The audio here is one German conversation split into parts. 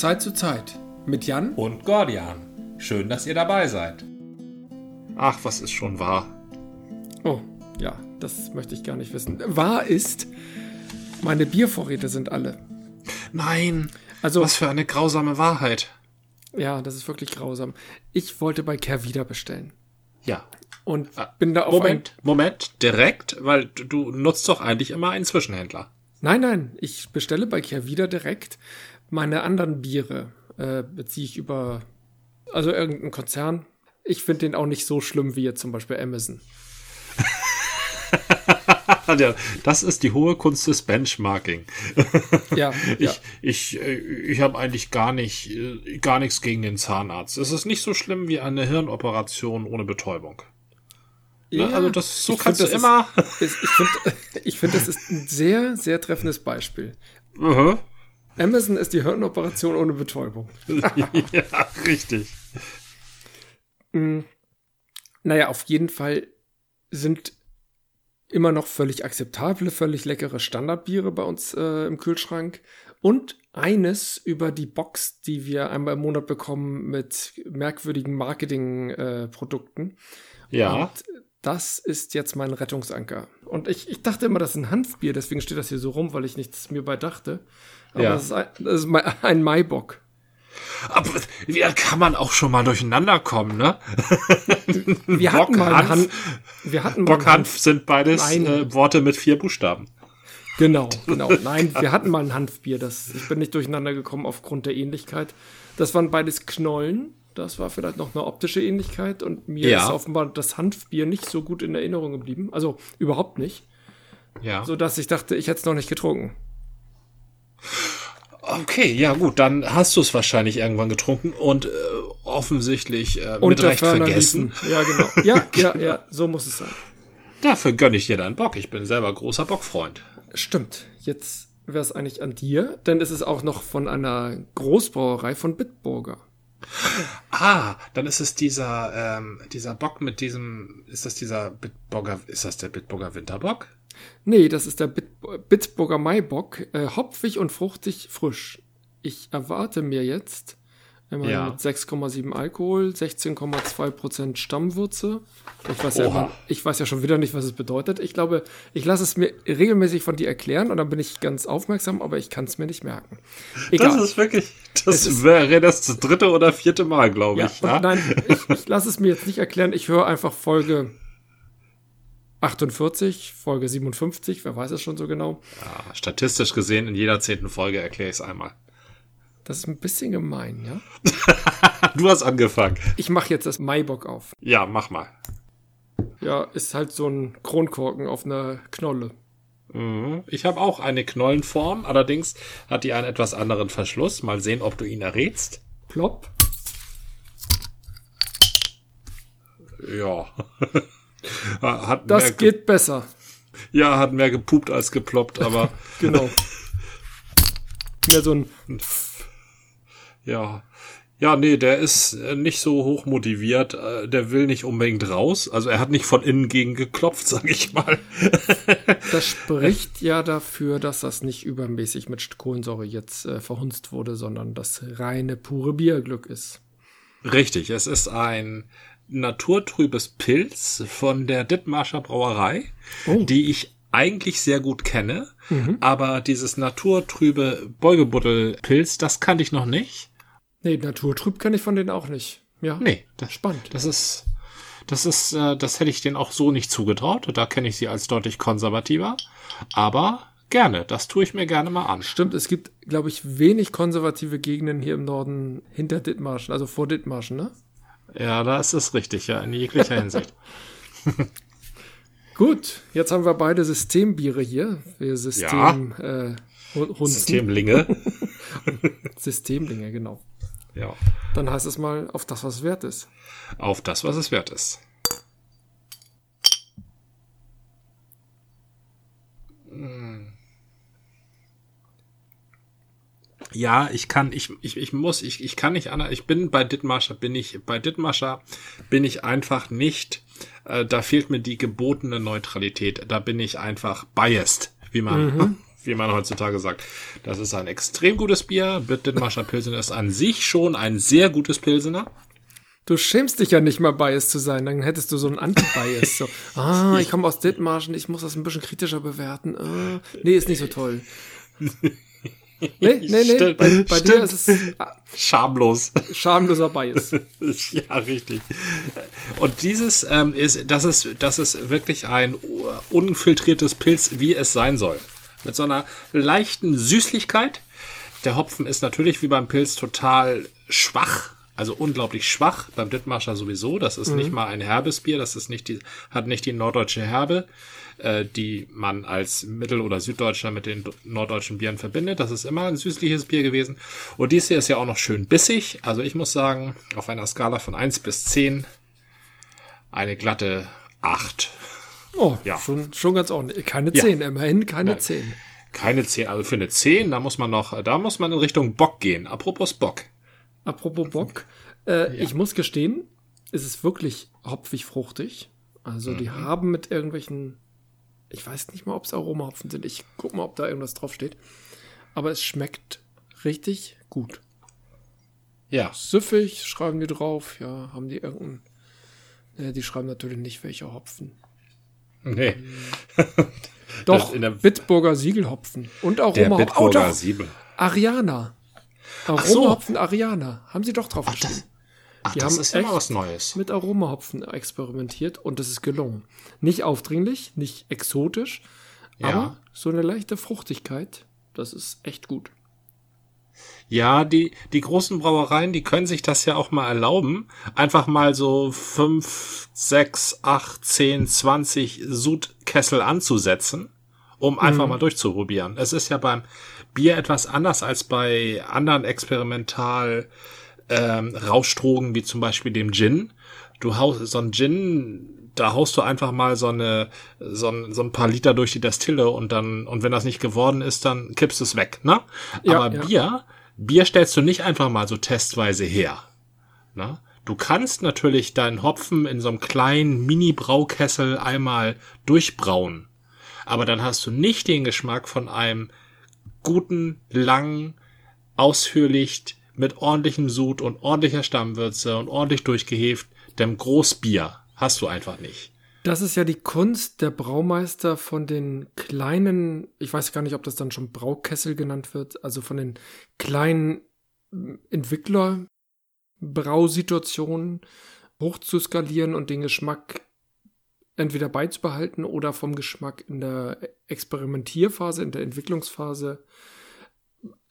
Zeit zu Zeit mit Jan und Gordian. Schön, dass ihr dabei seid. Ach, was ist schon wahr? Oh, ja, das möchte ich gar nicht wissen. Wahr ist, meine Biervorräte sind alle. Nein, also was für eine grausame Wahrheit. Ja, das ist wirklich grausam. Ich wollte bei Kervida bestellen. Ja. Und bin da auf Moment, Moment, direkt, weil du nutzt doch eigentlich immer einen Zwischenhändler. Nein, nein, ich bestelle bei Kervida direkt. Meine anderen Biere äh, beziehe ich über, also irgendeinen Konzern. Ich finde den auch nicht so schlimm wie jetzt zum Beispiel Amazon. das ist die hohe Kunst des Benchmarking. ja, ich, ja. ich, äh, ich habe eigentlich gar nicht, äh, gar nichts gegen den Zahnarzt. Es ist nicht so schlimm wie eine Hirnoperation ohne Betäubung. Ne? Ja, also das so kannst find, du immer. Ist, ich finde, ich finde, das ist ein sehr, sehr treffendes Beispiel. Uh -huh. Amazon ist die Hirnoperation ohne Betäubung. ja, richtig. Mhm. Naja, auf jeden Fall sind immer noch völlig akzeptable, völlig leckere Standardbiere bei uns äh, im Kühlschrank. Und eines über die Box, die wir einmal im Monat bekommen mit merkwürdigen Marketingprodukten. Äh, ja. Und das ist jetzt mein Rettungsanker. Und ich, ich dachte immer, das ist ein Hanfbier, deswegen steht das hier so rum, weil ich nichts mir bei dachte. Aber ja. das ist ein, das ist ein Maibock. Aber wie kann man auch schon mal durcheinander kommen, ne? Wir hatten mal Hanf, Han wir hatten Bock, Hanf sind beides äh, Worte mit vier Buchstaben. Genau, genau. Nein, wir hatten mal ein Hanfbier. Das, ich bin nicht durcheinander gekommen aufgrund der Ähnlichkeit. Das waren beides Knollen. Das war vielleicht noch eine optische Ähnlichkeit. Und mir ja. ist offenbar das Hanfbier nicht so gut in Erinnerung geblieben. Also überhaupt nicht. Ja. So dass ich dachte, ich hätte es noch nicht getrunken. Okay, ja gut, dann hast du es wahrscheinlich irgendwann getrunken und äh, offensichtlich äh, mit Recht vergessen. Liefen. Ja, genau. Ja, ja, ja, so muss es sein. Dafür gönne ich dir deinen Bock. Ich bin selber großer Bockfreund. Stimmt. Jetzt wäre es eigentlich an dir, denn es ist auch noch von einer Großbrauerei von Bitburger. Ah, dann ist es dieser, ähm, dieser Bock mit diesem, ist das dieser Bitburger, ist das der Bitburger Winterbock? Nee, das ist der Bit Bitburger Maibock. Äh, hopfig und fruchtig frisch. Ich erwarte mir jetzt ja. mit 6,7 Alkohol, 16,2% Stammwürze. Ich weiß, ja, ich weiß ja schon wieder nicht, was es bedeutet. Ich glaube, ich lasse es mir regelmäßig von dir erklären und dann bin ich ganz aufmerksam, aber ich kann es mir nicht merken. Egal. Das ist wirklich, das wäre das dritte oder vierte Mal, glaube ja, ich. Ja? Nein, ich, ich lasse es mir jetzt nicht erklären. Ich höre einfach Folge 48, Folge 57, wer weiß es schon so genau. Ja, statistisch gesehen, in jeder zehnten Folge erkläre ich es einmal. Das ist ein bisschen gemein, ja? du hast angefangen. Ich mache jetzt das Maibock auf. Ja, mach mal. Ja, ist halt so ein Kronkorken auf einer Knolle. Mhm. Ich habe auch eine Knollenform, allerdings hat die einen etwas anderen Verschluss. Mal sehen, ob du ihn errätst. Plopp. Ja. Hat das geht besser. Ja, hat mehr gepupt als geploppt, aber. genau. Mehr so ein. Ja. Ja, nee, der ist äh, nicht so hoch motiviert. Äh, der will nicht unbedingt raus. Also er hat nicht von innen gegen geklopft, sag ich mal. das spricht ja dafür, dass das nicht übermäßig mit Kohlensäure jetzt äh, verhunzt wurde, sondern das reine, pure Bierglück ist. Richtig, es ist ein naturtrübes Pilz von der Dittmarscher Brauerei, oh. die ich eigentlich sehr gut kenne, mhm. aber dieses naturtrübe Beugebuddelpilz, das kannte ich noch nicht. Nee, naturtrüb kenne ich von denen auch nicht. Ja. Nee, das spannend. Das ist das ist äh, das hätte ich denen auch so nicht zugetraut, da kenne ich sie als deutlich konservativer, aber gerne, das tue ich mir gerne mal an. Stimmt, es gibt glaube ich wenig konservative Gegenden hier im Norden hinter Dithmarschen, also vor Dithmarschen, ne? Ja, das ist richtig, ja, in jeglicher Hinsicht. Gut, jetzt haben wir beide Systembiere hier. Wir System, ja. äh, Systemlinge. Systemlinge, genau. Ja. Dann heißt es mal auf das, was es wert ist. Auf das, was es wert ist. Ja, ich kann, ich, ich, ich muss, ich, ich kann nicht, Anna, ich bin bei Dittmarscher, bin ich, bei Dittmarscher bin ich einfach nicht, äh, da fehlt mir die gebotene Neutralität, da bin ich einfach biased, wie man, mhm. wie man heutzutage sagt. Das ist ein extrem gutes Bier. Dittmarscher Pilsener ist an sich schon ein sehr gutes Pilsener. Du schämst dich ja nicht mal Bias zu sein, dann hättest du so einen Anti-Bias. So, ah, ich komme aus Dithmarschen, ich muss das ein bisschen kritischer bewerten. Ah, nee, ist nicht so toll. Nee, nee, nee. Stimmt, bei, bei dir ist es schamlos. Schamloser Bias. ja, richtig. Und dieses ähm, ist, das ist, das ist wirklich ein unfiltriertes Pilz, wie es sein soll. Mit so einer leichten Süßlichkeit. Der Hopfen ist natürlich wie beim Pilz total schwach also unglaublich schwach. Beim Dittmarscher sowieso. Das ist mhm. nicht mal ein herbes Bier. Das ist nicht die, hat nicht die norddeutsche Herbe, äh, die man als Mittel- oder Süddeutscher mit den norddeutschen Bieren verbindet. Das ist immer ein süßliches Bier gewesen. Und dies hier ist ja auch noch schön bissig. Also ich muss sagen, auf einer Skala von eins bis zehn eine glatte acht. Oh, ja. schon, schon ganz ordentlich. Keine zehn, ja. immerhin keine zehn. Keine zehn. Also für eine zehn, da muss man noch, da muss man in Richtung Bock gehen. Apropos Bock. Apropos Bock, äh, ja. ich muss gestehen, es ist wirklich hopfig fruchtig. Also mhm. die haben mit irgendwelchen, ich weiß nicht mal, ob es Aromahopfen sind. Ich guck mal, ob da irgendwas draufsteht. Aber es schmeckt richtig gut. Ja. Süffig schreiben die drauf. Ja, haben die irgendeinen. Ne, die schreiben natürlich nicht, welche Hopfen. Nee. Doch, Bitburger Siegelhopfen. Und Aroma. Der Bitburger oh. Ariana. Aromahopfen so. Ariana. Haben sie doch drauf ach, geschrieben. Ach, die das haben ist ja was Neues. Mit Aromahopfen experimentiert und das ist gelungen. Nicht aufdringlich, nicht exotisch, ja. aber so eine leichte Fruchtigkeit. Das ist echt gut. Ja, die, die großen Brauereien, die können sich das ja auch mal erlauben. Einfach mal so fünf, sechs, acht, zehn, zwanzig Sudkessel anzusetzen, um einfach mhm. mal durchzuprobieren. Es ist ja beim, Bier etwas anders als bei anderen experimental ähm, Rauschdrogen wie zum Beispiel dem Gin. Du haust so ein Gin, da haust du einfach mal so eine so ein, so ein paar Liter durch die Destille und dann und wenn das nicht geworden ist, dann kippst du es weg, ne? Ja, Aber ja. Bier, Bier stellst du nicht einfach mal so testweise her, ne? Du kannst natürlich deinen Hopfen in so einem kleinen Mini-Braukessel einmal durchbrauen. Aber dann hast du nicht den Geschmack von einem guten, langen, ausführlich, mit ordentlichem Sud und ordentlicher Stammwürze und ordentlich durchgeheft, dem Großbier hast du einfach nicht. Das ist ja die Kunst der Braumeister von den kleinen, ich weiß gar nicht, ob das dann schon Braukessel genannt wird, also von den kleinen Entwickler-Brausituationen hoch zu skalieren und den Geschmack entweder beizubehalten oder vom Geschmack in der Experimentierphase, in der Entwicklungsphase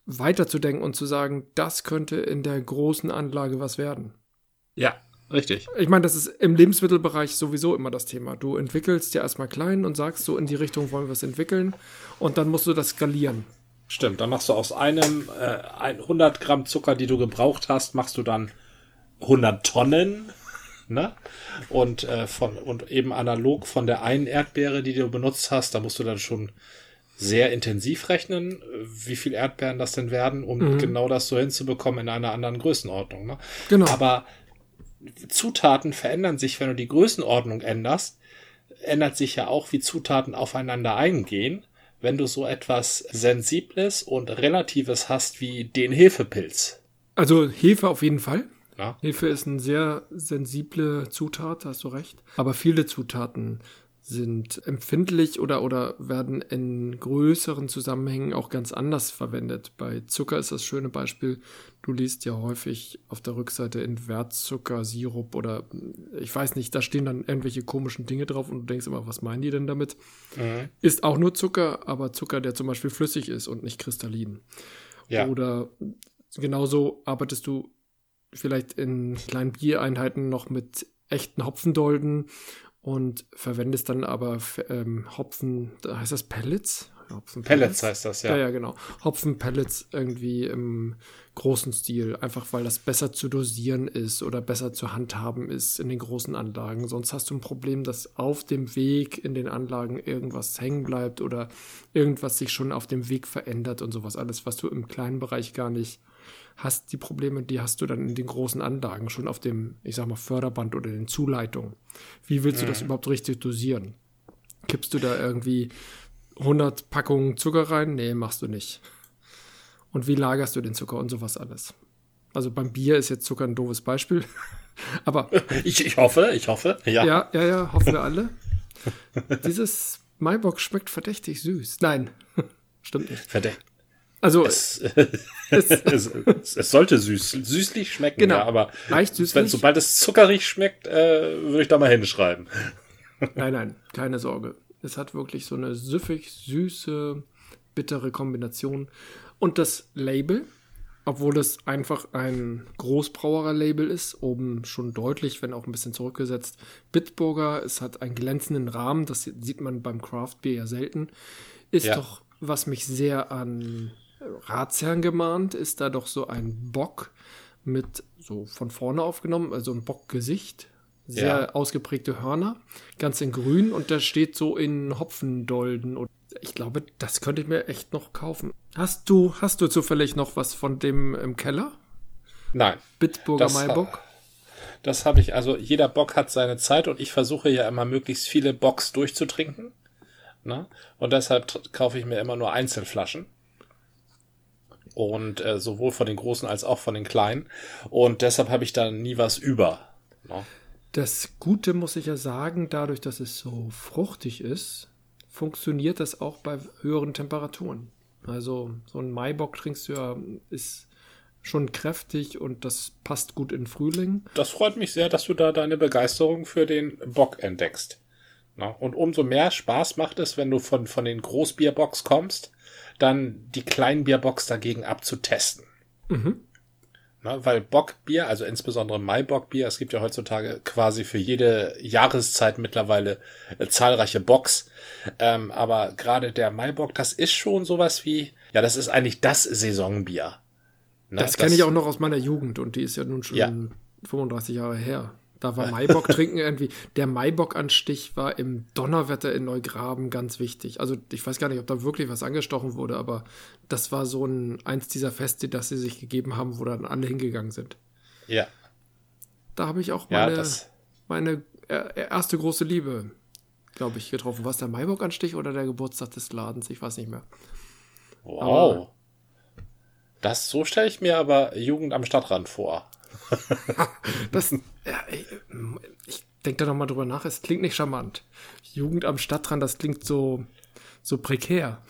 weiterzudenken und zu sagen, das könnte in der großen Anlage was werden. Ja, richtig. Ich meine, das ist im Lebensmittelbereich sowieso immer das Thema. Du entwickelst ja erstmal klein und sagst so, in die Richtung wollen wir es entwickeln und dann musst du das skalieren. Stimmt, dann machst du aus einem äh, 100 Gramm Zucker, die du gebraucht hast, machst du dann 100 Tonnen ne? Und äh, von und eben analog von der einen Erdbeere, die du benutzt hast, da musst du dann schon sehr intensiv rechnen, wie viel Erdbeeren das denn werden, um mhm. genau das so hinzubekommen in einer anderen Größenordnung. Ne? Genau. Aber Zutaten verändern sich, wenn du die Größenordnung änderst, ändert sich ja auch, wie Zutaten aufeinander eingehen, wenn du so etwas Sensibles und Relatives hast wie den Hefepilz. Also Hefe auf jeden Fall. Ja. Hefe ist eine sehr sensible Zutat, hast du recht. Aber viele Zutaten sind empfindlich oder, oder werden in größeren Zusammenhängen auch ganz anders verwendet. Bei Zucker ist das schöne Beispiel. Du liest ja häufig auf der Rückseite Invertzucker, Sirup oder ich weiß nicht, da stehen dann irgendwelche komischen Dinge drauf und du denkst immer, was meinen die denn damit? Mhm. Ist auch nur Zucker, aber Zucker, der zum Beispiel flüssig ist und nicht kristallin. Ja. Oder genauso arbeitest du vielleicht in kleinen Biereinheiten noch mit echten Hopfendolden und verwendest dann aber ähm, Hopfen, heißt das Pellets? Hopfen Pellets heißt das, ja. Ja, ja, genau. Hopfenpellets irgendwie im großen Stil, einfach weil das besser zu dosieren ist oder besser zu handhaben ist in den großen Anlagen. Sonst hast du ein Problem, dass auf dem Weg in den Anlagen irgendwas hängen bleibt oder irgendwas sich schon auf dem Weg verändert und sowas. Alles, was du im kleinen Bereich gar nicht hast die Probleme, die hast du dann in den großen Anlagen schon auf dem, ich sag mal, Förderband oder den Zuleitungen. Wie willst du das mhm. überhaupt richtig dosieren? Kippst du da irgendwie 100 Packungen Zucker rein? Nee, machst du nicht. Und wie lagerst du den Zucker und sowas alles? Also beim Bier ist jetzt Zucker ein doofes Beispiel. Aber. Ich, ich hoffe, ich hoffe, ja. Ja, ja, ja, hoffen wir alle. Dieses Maibock schmeckt verdächtig süß. Nein, stimmt nicht. Verdächtig. Also es, es, es, es, sollte süß, süßlich schmecken, genau. ja, aber leicht süßlich. Wenn, sobald es zuckerig schmeckt, äh, würde ich da mal hinschreiben. Nein, nein, keine Sorge. Es hat wirklich so eine süffig, süße, bittere Kombination. Und das Label, obwohl es einfach ein Großbrauerer-Label ist, oben schon deutlich, wenn auch ein bisschen zurückgesetzt. Bitburger, es hat einen glänzenden Rahmen, das sieht man beim Craft Beer ja selten. Ist ja. doch, was mich sehr an Ratsherrn gemahnt, ist da doch so ein Bock mit so von vorne aufgenommen, also ein Bockgesicht, sehr ja. ausgeprägte Hörner, ganz in grün und der steht so in Hopfendolden und ich glaube, das könnte ich mir echt noch kaufen. Hast du, hast du zufällig noch was von dem im Keller? Nein. Bitburger das, Maibock? Das habe ich, also jeder Bock hat seine Zeit und ich versuche ja immer möglichst viele Bocks durchzutrinken. Ne? Und deshalb kaufe ich mir immer nur Einzelflaschen. Und äh, sowohl von den großen als auch von den kleinen. Und deshalb habe ich da nie was über. Ne? Das Gute muss ich ja sagen, dadurch, dass es so fruchtig ist, funktioniert das auch bei höheren Temperaturen. Also so ein Maibock trinkst du ja, ist schon kräftig und das passt gut in Frühling. Das freut mich sehr, dass du da deine Begeisterung für den Bock entdeckst. Na, und umso mehr Spaß macht es, wenn du von, von den Großbierbocks kommst, dann die Kleinbierbox dagegen abzutesten. Mhm. Na, weil Bockbier, also insbesondere Maibockbier, es gibt ja heutzutage quasi für jede Jahreszeit mittlerweile äh, zahlreiche Box. Ähm, aber gerade der Maibock, das ist schon sowas wie, ja, das ist eigentlich das Saisonbier. Na, das kenne ich auch noch aus meiner Jugend und die ist ja nun schon ja. 35 Jahre her. Da war Maibock trinken irgendwie. Der Maibock-Anstich war im Donnerwetter in Neugraben ganz wichtig. Also ich weiß gar nicht, ob da wirklich was angestochen wurde, aber das war so ein eins dieser Feste, das sie sich gegeben haben, wo dann alle hingegangen sind. Ja. Da habe ich auch meine, ja, meine erste große Liebe, glaube ich, getroffen. War es der Maibock-Anstich oder der Geburtstag des Ladens? Ich weiß nicht mehr. Wow. Aber das so stelle ich mir aber Jugend am Stadtrand vor. das, ja, ich denke da nochmal drüber nach, es klingt nicht charmant. Jugend am Stadtrand, das klingt so, so prekär.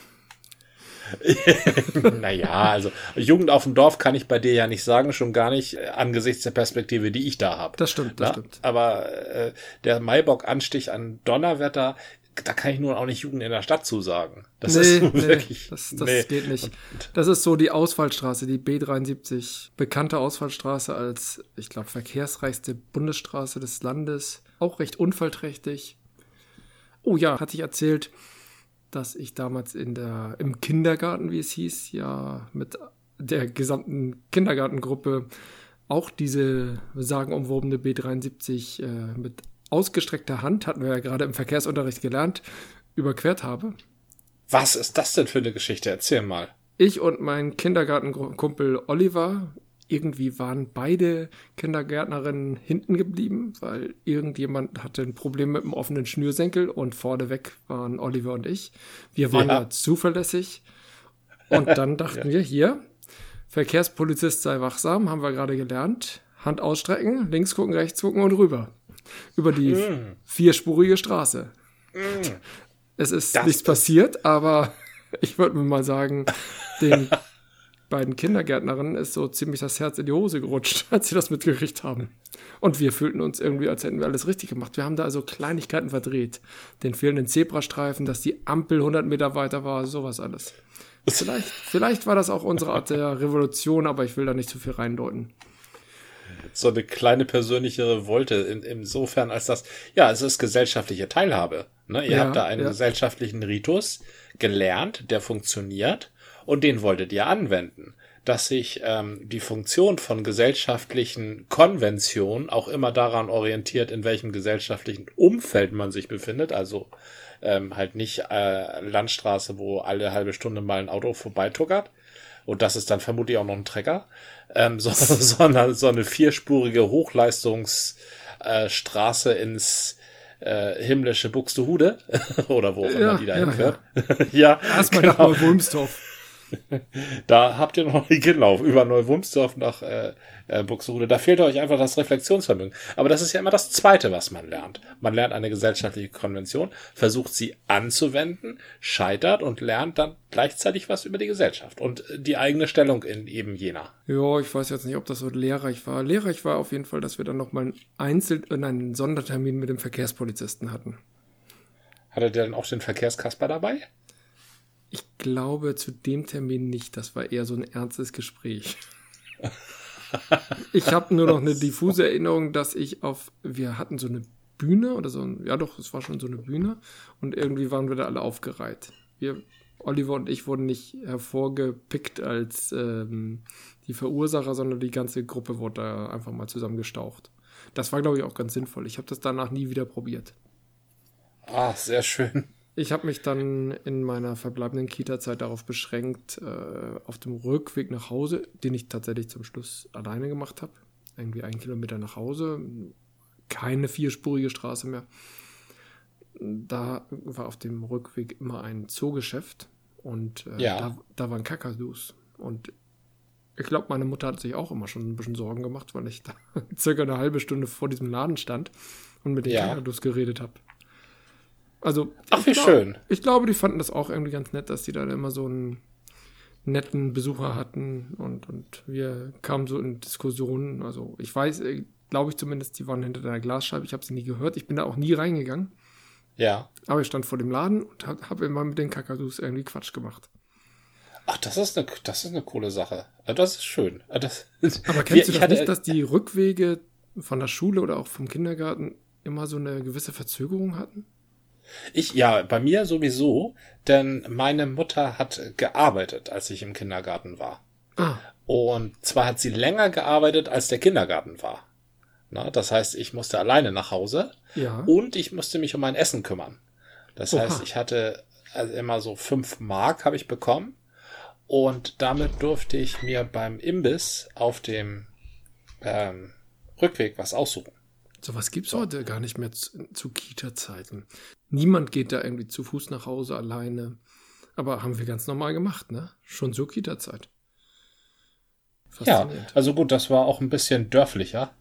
naja, also Jugend auf dem Dorf kann ich bei dir ja nicht sagen, schon gar nicht äh, angesichts der Perspektive, die ich da habe. Das stimmt, das Na? stimmt. Aber äh, der Maibock-Anstich an Donnerwetter da kann ich nur auch nicht Jugend in der Stadt zusagen. Das nee, ist nee, wirklich. Das, das nee. geht nicht. Das ist so die Ausfallstraße, die B73. Bekannte Ausfallstraße als, ich glaube, verkehrsreichste Bundesstraße des Landes. Auch recht unfallträchtig. Oh ja, hatte ich erzählt, dass ich damals in der, im Kindergarten, wie es hieß, ja, mit der gesamten Kindergartengruppe auch diese sagenumwobene B73 äh, mit ausgestreckter Hand, hatten wir ja gerade im Verkehrsunterricht gelernt, überquert habe. Was ist das denn für eine Geschichte? Erzähl mal. Ich und mein Kindergartenkumpel Oliver, irgendwie waren beide Kindergärtnerinnen hinten geblieben, weil irgendjemand hatte ein Problem mit dem offenen Schnürsenkel und vorneweg waren Oliver und ich. Wir waren ja, ja zuverlässig. Und dann dachten ja. wir hier, Verkehrspolizist sei wachsam, haben wir gerade gelernt. Hand ausstrecken, links gucken, rechts gucken und rüber über die mm. vierspurige Straße. Mm. Es ist das nichts passiert, aber ich würde mir mal sagen, den beiden Kindergärtnerinnen ist so ziemlich das Herz in die Hose gerutscht, als sie das mitgekriegt haben. Und wir fühlten uns irgendwie, als hätten wir alles richtig gemacht. Wir haben da also Kleinigkeiten verdreht. Den fehlenden Zebrastreifen, dass die Ampel 100 Meter weiter war, sowas alles. Vielleicht, vielleicht war das auch unsere Art der Revolution, aber ich will da nicht zu viel reindeuten so eine kleine persönliche Revolte in, insofern als das, ja, es ist gesellschaftliche Teilhabe. Ne? Ihr ja, habt da einen ja. gesellschaftlichen Ritus gelernt, der funktioniert und den wolltet ihr anwenden. Dass sich ähm, die Funktion von gesellschaftlichen Konventionen auch immer daran orientiert, in welchem gesellschaftlichen Umfeld man sich befindet. Also ähm, halt nicht äh, Landstraße, wo alle halbe Stunde mal ein Auto vorbeituckert. Und das ist dann vermutlich auch noch ein Trecker ähm, so, so, eine, so eine vierspurige Hochleistungsstraße äh, ins äh, himmlische Buxtehude oder wo auch immer die da ja, hinführt. Ja, ja. erstmal genau. nach Wulmstorf. Da habt ihr noch genau über Neuwumsdorf nach äh, äh, Buxtehude. Da fehlt euch einfach das Reflexionsvermögen. Aber das ist ja immer das Zweite, was man lernt. Man lernt eine gesellschaftliche Konvention, versucht sie anzuwenden, scheitert und lernt dann gleichzeitig was über die Gesellschaft und die eigene Stellung in eben jener. Ja, ich weiß jetzt nicht, ob das so lehrreich war. Lehrreich war auf jeden Fall, dass wir dann nochmal einen Einzel- äh, einen Sondertermin mit dem Verkehrspolizisten hatten. Hatte der dann auch den Verkehrskasper dabei? Ich glaube zu dem Termin nicht. Das war eher so ein ernstes Gespräch. ich habe nur noch eine diffuse Erinnerung, dass ich auf, wir hatten so eine Bühne oder so ein, ja doch, es war schon so eine Bühne und irgendwie waren wir da alle aufgereiht. Wir, Oliver und ich wurden nicht hervorgepickt als ähm, die Verursacher, sondern die ganze Gruppe wurde da einfach mal zusammengestaucht. Das war, glaube ich, auch ganz sinnvoll. Ich habe das danach nie wieder probiert. Ah, sehr schön. Ich habe mich dann in meiner verbleibenden Kita-Zeit darauf beschränkt, äh, auf dem Rückweg nach Hause, den ich tatsächlich zum Schluss alleine gemacht habe, irgendwie einen Kilometer nach Hause, keine vierspurige Straße mehr. Da war auf dem Rückweg immer ein Zoogeschäft und äh, ja. da, da waren Kakadus. Und ich glaube, meine Mutter hat sich auch immer schon ein bisschen Sorgen gemacht, weil ich da circa eine halbe Stunde vor diesem Laden stand und mit den ja. Kakadus geredet habe. Also, Ach, wie glaub, schön. Ich glaube, die fanden das auch irgendwie ganz nett, dass die da immer so einen netten Besucher hatten und, und wir kamen so in Diskussionen. Also, ich weiß, äh, glaube ich zumindest, die waren hinter der Glasscheibe. Ich habe sie nie gehört. Ich bin da auch nie reingegangen. Ja. Aber ich stand vor dem Laden und habe hab immer mit den Kakadus irgendwie Quatsch gemacht. Ach, das ist eine, das ist eine coole Sache. Das ist schön. Das, Aber kennst du das hatte, nicht, dass die Rückwege von der Schule oder auch vom Kindergarten immer so eine gewisse Verzögerung hatten? Ich, ja, bei mir sowieso, denn meine Mutter hat gearbeitet, als ich im Kindergarten war. Ah. Und zwar hat sie länger gearbeitet, als der Kindergarten war. Na, das heißt, ich musste alleine nach Hause ja. und ich musste mich um mein Essen kümmern. Das Oha. heißt, ich hatte also immer so fünf Mark habe ich bekommen und damit durfte ich mir beim Imbiss auf dem ähm, Rückweg was aussuchen. Sowas gibt es heute gar nicht mehr zu, zu Kita-Zeiten. Niemand geht da irgendwie zu Fuß nach Hause alleine. Aber haben wir ganz normal gemacht, ne? Schon zur Kita-Zeit. Ja, also gut, das war auch ein bisschen dörflicher.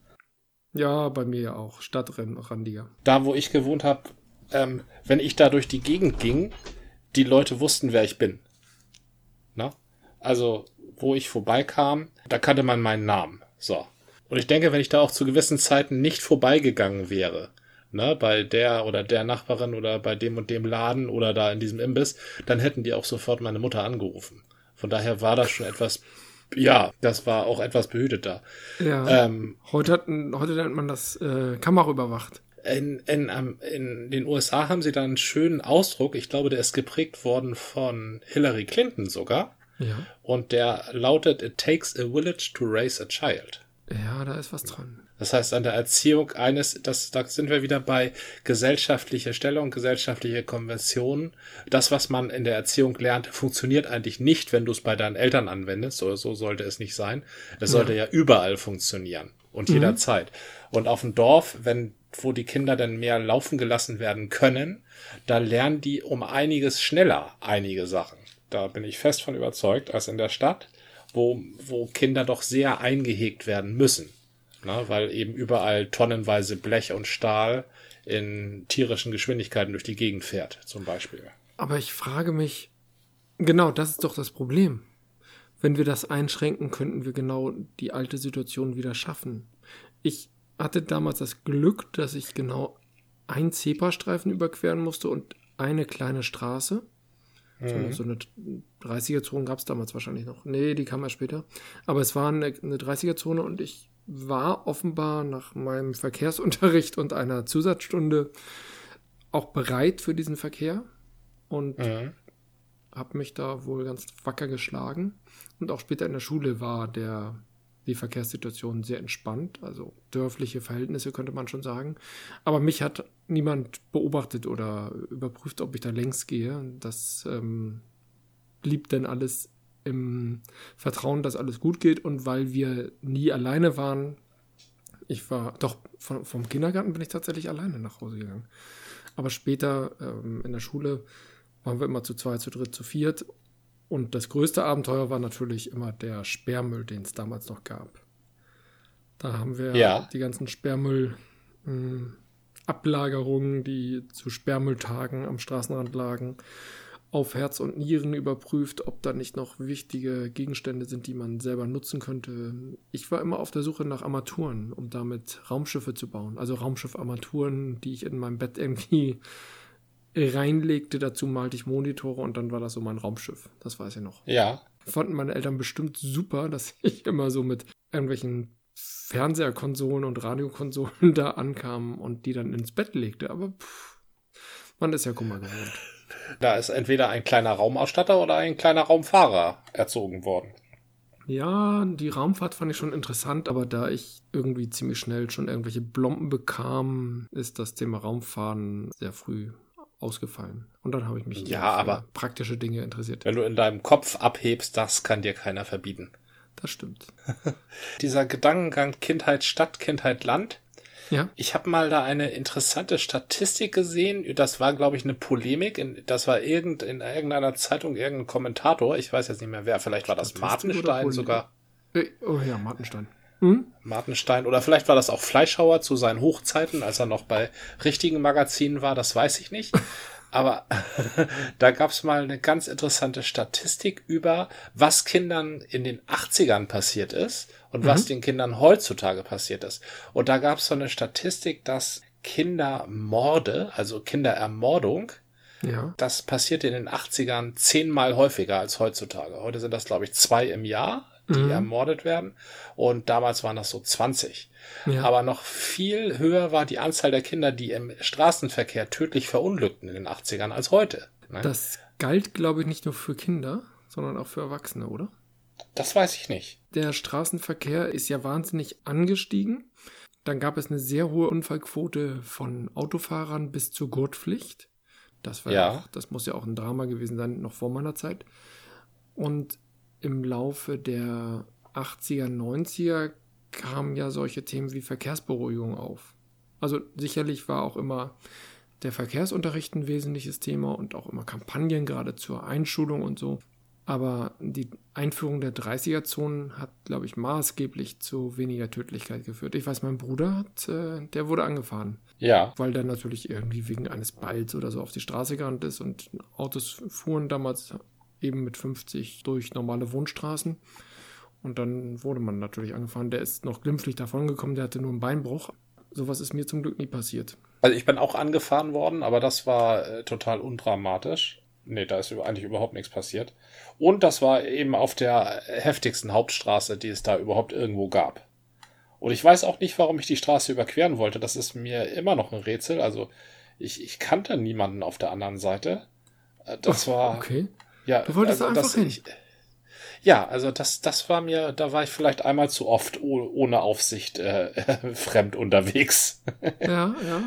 Ja, bei mir ja auch. Stadtrandiger. Da, wo ich gewohnt habe, ähm, wenn ich da durch die Gegend ging, die Leute wussten, wer ich bin. Na? Also, wo ich vorbeikam, da kannte man meinen Namen. So. Und ich denke, wenn ich da auch zu gewissen Zeiten nicht vorbeigegangen wäre, ne, bei der oder der Nachbarin oder bei dem und dem Laden oder da in diesem Imbiss, dann hätten die auch sofort meine Mutter angerufen. Von daher war das schon etwas, ja, das war auch etwas behüteter. Ja. Ähm, heute, hat, heute nennt man das äh, Kamera überwacht. In, in, in den USA haben sie da einen schönen Ausdruck, ich glaube, der ist geprägt worden von Hillary Clinton sogar. Ja. Und der lautet, It takes a village to raise a child. Ja, da ist was dran. Das heißt, an der Erziehung eines, das, da sind wir wieder bei gesellschaftlicher Stellung, gesellschaftliche Konventionen. Das, was man in der Erziehung lernt, funktioniert eigentlich nicht, wenn du es bei deinen Eltern anwendest. Oder so sollte es nicht sein. Es sollte ja, ja überall funktionieren und mhm. jederzeit. Und auf dem Dorf, wenn, wo die Kinder dann mehr laufen gelassen werden können, da lernen die um einiges schneller einige Sachen. Da bin ich fest von überzeugt, als in der Stadt wo, wo Kinder doch sehr eingehegt werden müssen. Ne? Weil eben überall tonnenweise Blech und Stahl in tierischen Geschwindigkeiten durch die Gegend fährt, zum Beispiel. Aber ich frage mich, genau, das ist doch das Problem. Wenn wir das einschränken, könnten wir genau die alte Situation wieder schaffen. Ich hatte damals das Glück, dass ich genau einen Zebrastreifen überqueren musste und eine kleine Straße. Mhm. So, eine 30er-Zone gab es damals wahrscheinlich noch. Nee, die kam ja später. Aber es war eine, eine 30er-Zone und ich war offenbar nach meinem Verkehrsunterricht und einer Zusatzstunde auch bereit für diesen Verkehr und mhm. habe mich da wohl ganz wacker geschlagen. Und auch später in der Schule war der die Verkehrssituation sehr entspannt, also dörfliche Verhältnisse könnte man schon sagen. Aber mich hat niemand beobachtet oder überprüft, ob ich da längs gehe. Das ähm, blieb dann alles im Vertrauen, dass alles gut geht und weil wir nie alleine waren, Ich war, doch, von, vom Kindergarten bin ich tatsächlich alleine nach Hause gegangen. Aber später ähm, in der Schule waren wir immer zu zweit, zu dritt, zu viert. Und das größte Abenteuer war natürlich immer der Sperrmüll, den es damals noch gab. Da haben wir ja. die ganzen Sperrmüll-Ablagerungen, hm, die zu Sperrmülltagen am Straßenrand lagen, auf Herz und Nieren überprüft, ob da nicht noch wichtige Gegenstände sind, die man selber nutzen könnte. Ich war immer auf der Suche nach Armaturen, um damit Raumschiffe zu bauen. Also Raumschiffarmaturen, die ich in meinem Bett irgendwie reinlegte. Dazu malte ich Monitore und dann war das so mein Raumschiff. Das weiß ich noch. Ja. Fanden meine Eltern bestimmt super, dass ich immer so mit irgendwelchen Fernseherkonsolen und Radiokonsolen da ankam und die dann ins Bett legte. Aber pff, man ist ja Kummer gewohnt. Da ist entweder ein kleiner Raumausstatter oder ein kleiner Raumfahrer erzogen worden. Ja, die Raumfahrt fand ich schon interessant, aber da ich irgendwie ziemlich schnell schon irgendwelche Blomben bekam, ist das Thema Raumfahren sehr früh ausgefallen. Und dann habe ich mich ja, aber praktische Dinge interessiert. Wenn du in deinem Kopf abhebst, das kann dir keiner verbieten. Das stimmt. Dieser Gedankengang Kindheit Stadt, Kindheit Land, ja. Ich habe mal da eine interessante Statistik gesehen. Das war, glaube ich, eine Polemik. Das war irgend, in irgendeiner Zeitung irgendein Kommentator. Ich weiß jetzt nicht mehr wer. Vielleicht war das Statistik Martenstein sogar. Äh, oh ja, Martenstein. Hm? Martenstein. Oder vielleicht war das auch Fleischhauer zu seinen Hochzeiten, als er noch bei richtigen Magazinen war. Das weiß ich nicht. Aber da gab es mal eine ganz interessante Statistik über, was Kindern in den 80ern passiert ist und mhm. was den Kindern heutzutage passiert ist. Und da gab es so eine Statistik, dass Kindermorde, also Kinderermordung, ja. das passiert in den 80ern zehnmal häufiger als heutzutage. Heute sind das, glaube ich, zwei im Jahr, die mhm. ermordet werden. Und damals waren das so 20. Ja. Aber noch viel höher war die Anzahl der Kinder, die im Straßenverkehr tödlich verunglückten in den 80ern als heute. Ne? Das galt, glaube ich, nicht nur für Kinder, sondern auch für Erwachsene, oder? Das weiß ich nicht. Der Straßenverkehr ist ja wahnsinnig angestiegen. Dann gab es eine sehr hohe Unfallquote von Autofahrern bis zur Gurtpflicht. Das war ja. Auch, das muss ja auch ein Drama gewesen sein, noch vor meiner Zeit. Und im Laufe der 80er, 90er kamen ja solche Themen wie Verkehrsberuhigung auf. Also sicherlich war auch immer der Verkehrsunterricht ein wesentliches Thema und auch immer Kampagnen gerade zur Einschulung und so. Aber die Einführung der 30er-Zonen hat, glaube ich, maßgeblich zu weniger Tödlichkeit geführt. Ich weiß, mein Bruder hat, äh, der wurde angefahren. Ja. Weil der natürlich irgendwie wegen eines Balls oder so auf die Straße gerannt ist und Autos fuhren damals eben mit 50 durch normale Wohnstraßen. Und dann wurde man natürlich angefahren. Der ist noch glimpflich davongekommen, der hatte nur einen Beinbruch. Sowas ist mir zum Glück nie passiert. Also ich bin auch angefahren worden, aber das war äh, total undramatisch. Nee, da ist eigentlich überhaupt nichts passiert. Und das war eben auf der heftigsten Hauptstraße, die es da überhaupt irgendwo gab. Und ich weiß auch nicht, warum ich die Straße überqueren wollte. Das ist mir immer noch ein Rätsel. Also ich, ich kannte niemanden auf der anderen Seite. Äh, das war. Okay. Ja, du wolltest also, einfach hin. Ich, ja, also das, das war mir, da war ich vielleicht einmal zu oft ohne Aufsicht äh, fremd unterwegs. ja, ja.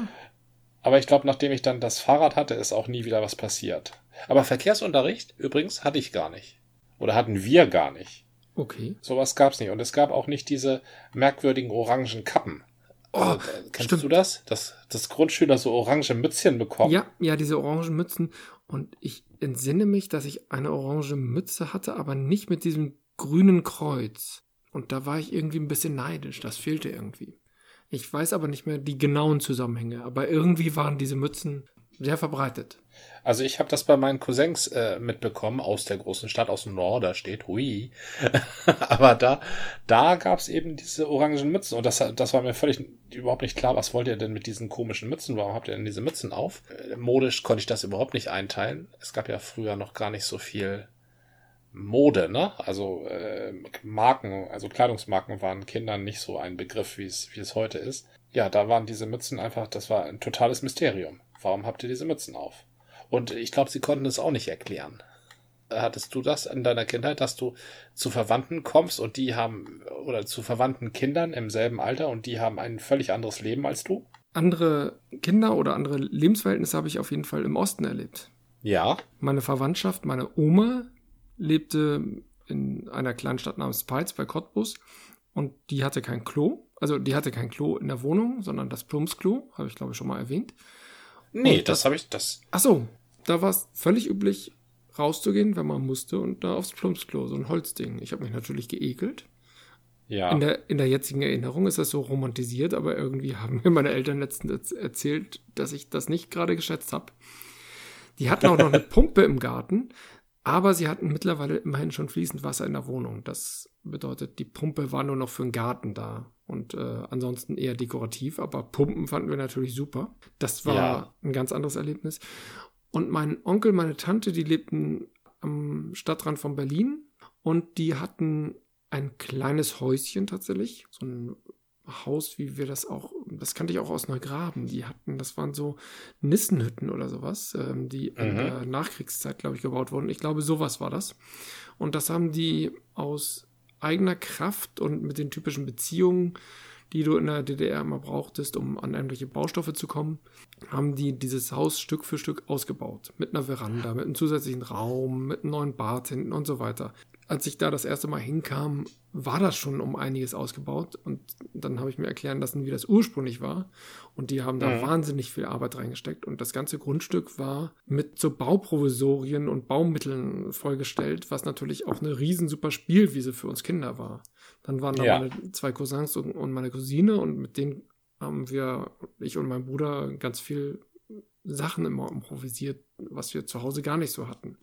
Aber ich glaube, nachdem ich dann das Fahrrad hatte, ist auch nie wieder was passiert. Aber Verkehrsunterricht übrigens hatte ich gar nicht. Oder hatten wir gar nicht. Okay. Sowas gab's nicht. Und es gab auch nicht diese merkwürdigen orangen Kappen. Oh, also, kennst stimmt. du das? Dass, dass Grundschüler so orange Mützchen bekommen? Ja, ja, diese orangen Mützen. Und ich entsinne mich, dass ich eine orange Mütze hatte, aber nicht mit diesem grünen Kreuz. Und da war ich irgendwie ein bisschen neidisch. Das fehlte irgendwie. Ich weiß aber nicht mehr die genauen Zusammenhänge, aber irgendwie waren diese Mützen sehr verbreitet. Also ich habe das bei meinen Cousins äh, mitbekommen aus der großen Stadt, aus dem Norden, da steht, hui. Aber da, da gab es eben diese orangen Mützen und das, das war mir völlig überhaupt nicht klar, was wollt ihr denn mit diesen komischen Mützen? Warum habt ihr denn diese Mützen auf? Äh, modisch konnte ich das überhaupt nicht einteilen. Es gab ja früher noch gar nicht so viel Mode, ne? Also äh, Marken, also Kleidungsmarken waren Kindern nicht so ein Begriff, wie es wie es heute ist. Ja, da waren diese Mützen einfach, das war ein totales Mysterium. Warum habt ihr diese Mützen auf? Und ich glaube, sie konnten es auch nicht erklären. Hattest du das in deiner Kindheit, dass du zu Verwandten kommst und die haben, oder zu verwandten Kindern im selben Alter und die haben ein völlig anderes Leben als du? Andere Kinder oder andere Lebensverhältnisse habe ich auf jeden Fall im Osten erlebt. Ja. Meine Verwandtschaft, meine Oma lebte in einer kleinen Stadt namens Peitz bei Cottbus und die hatte kein Klo. Also die hatte kein Klo in der Wohnung, sondern das Plumpsklo, habe ich glaube ich schon mal erwähnt. Nee, und das, das habe ich, das. Ach so, da war es völlig üblich, rauszugehen, wenn man musste und da aufs Plumpsklo, so ein Holzding. Ich habe mich natürlich geekelt. Ja. In der, in der jetzigen Erinnerung ist das so romantisiert, aber irgendwie haben mir meine Eltern letztens erzählt, dass ich das nicht gerade geschätzt habe. Die hatten auch noch eine Pumpe im Garten, aber sie hatten mittlerweile immerhin schon fließend Wasser in der Wohnung. Das bedeutet, die Pumpe war nur noch für den Garten da und äh, ansonsten eher dekorativ, aber Pumpen fanden wir natürlich super. Das war ja. ein ganz anderes Erlebnis. Und mein Onkel, meine Tante, die lebten am Stadtrand von Berlin und die hatten ein kleines Häuschen tatsächlich, so ein Haus, wie wir das auch, das kannte ich auch aus Neugraben. Die hatten, das waren so Nissenhütten oder sowas, ähm, die mhm. in der Nachkriegszeit, glaube ich, gebaut wurden. Ich glaube, sowas war das. Und das haben die aus eigener Kraft und mit den typischen Beziehungen, die du in der DDR immer brauchtest, um an irgendwelche Baustoffe zu kommen, haben die dieses Haus Stück für Stück ausgebaut. Mit einer Veranda, mit einem zusätzlichen Raum, mit einem neuen Bad hinten und so weiter als ich da das erste Mal hinkam, war das schon um einiges ausgebaut. Und dann habe ich mir erklären lassen, wie das ursprünglich war. Und die haben da mhm. wahnsinnig viel Arbeit reingesteckt. Und das ganze Grundstück war mit so Bauprovisorien und Baumitteln vollgestellt, was natürlich auch eine riesen super Spielwiese für uns Kinder war. Dann waren da ja. meine zwei Cousins und meine Cousine und mit denen haben wir, ich und mein Bruder, ganz viel Sachen immer improvisiert, was wir zu Hause gar nicht so hatten.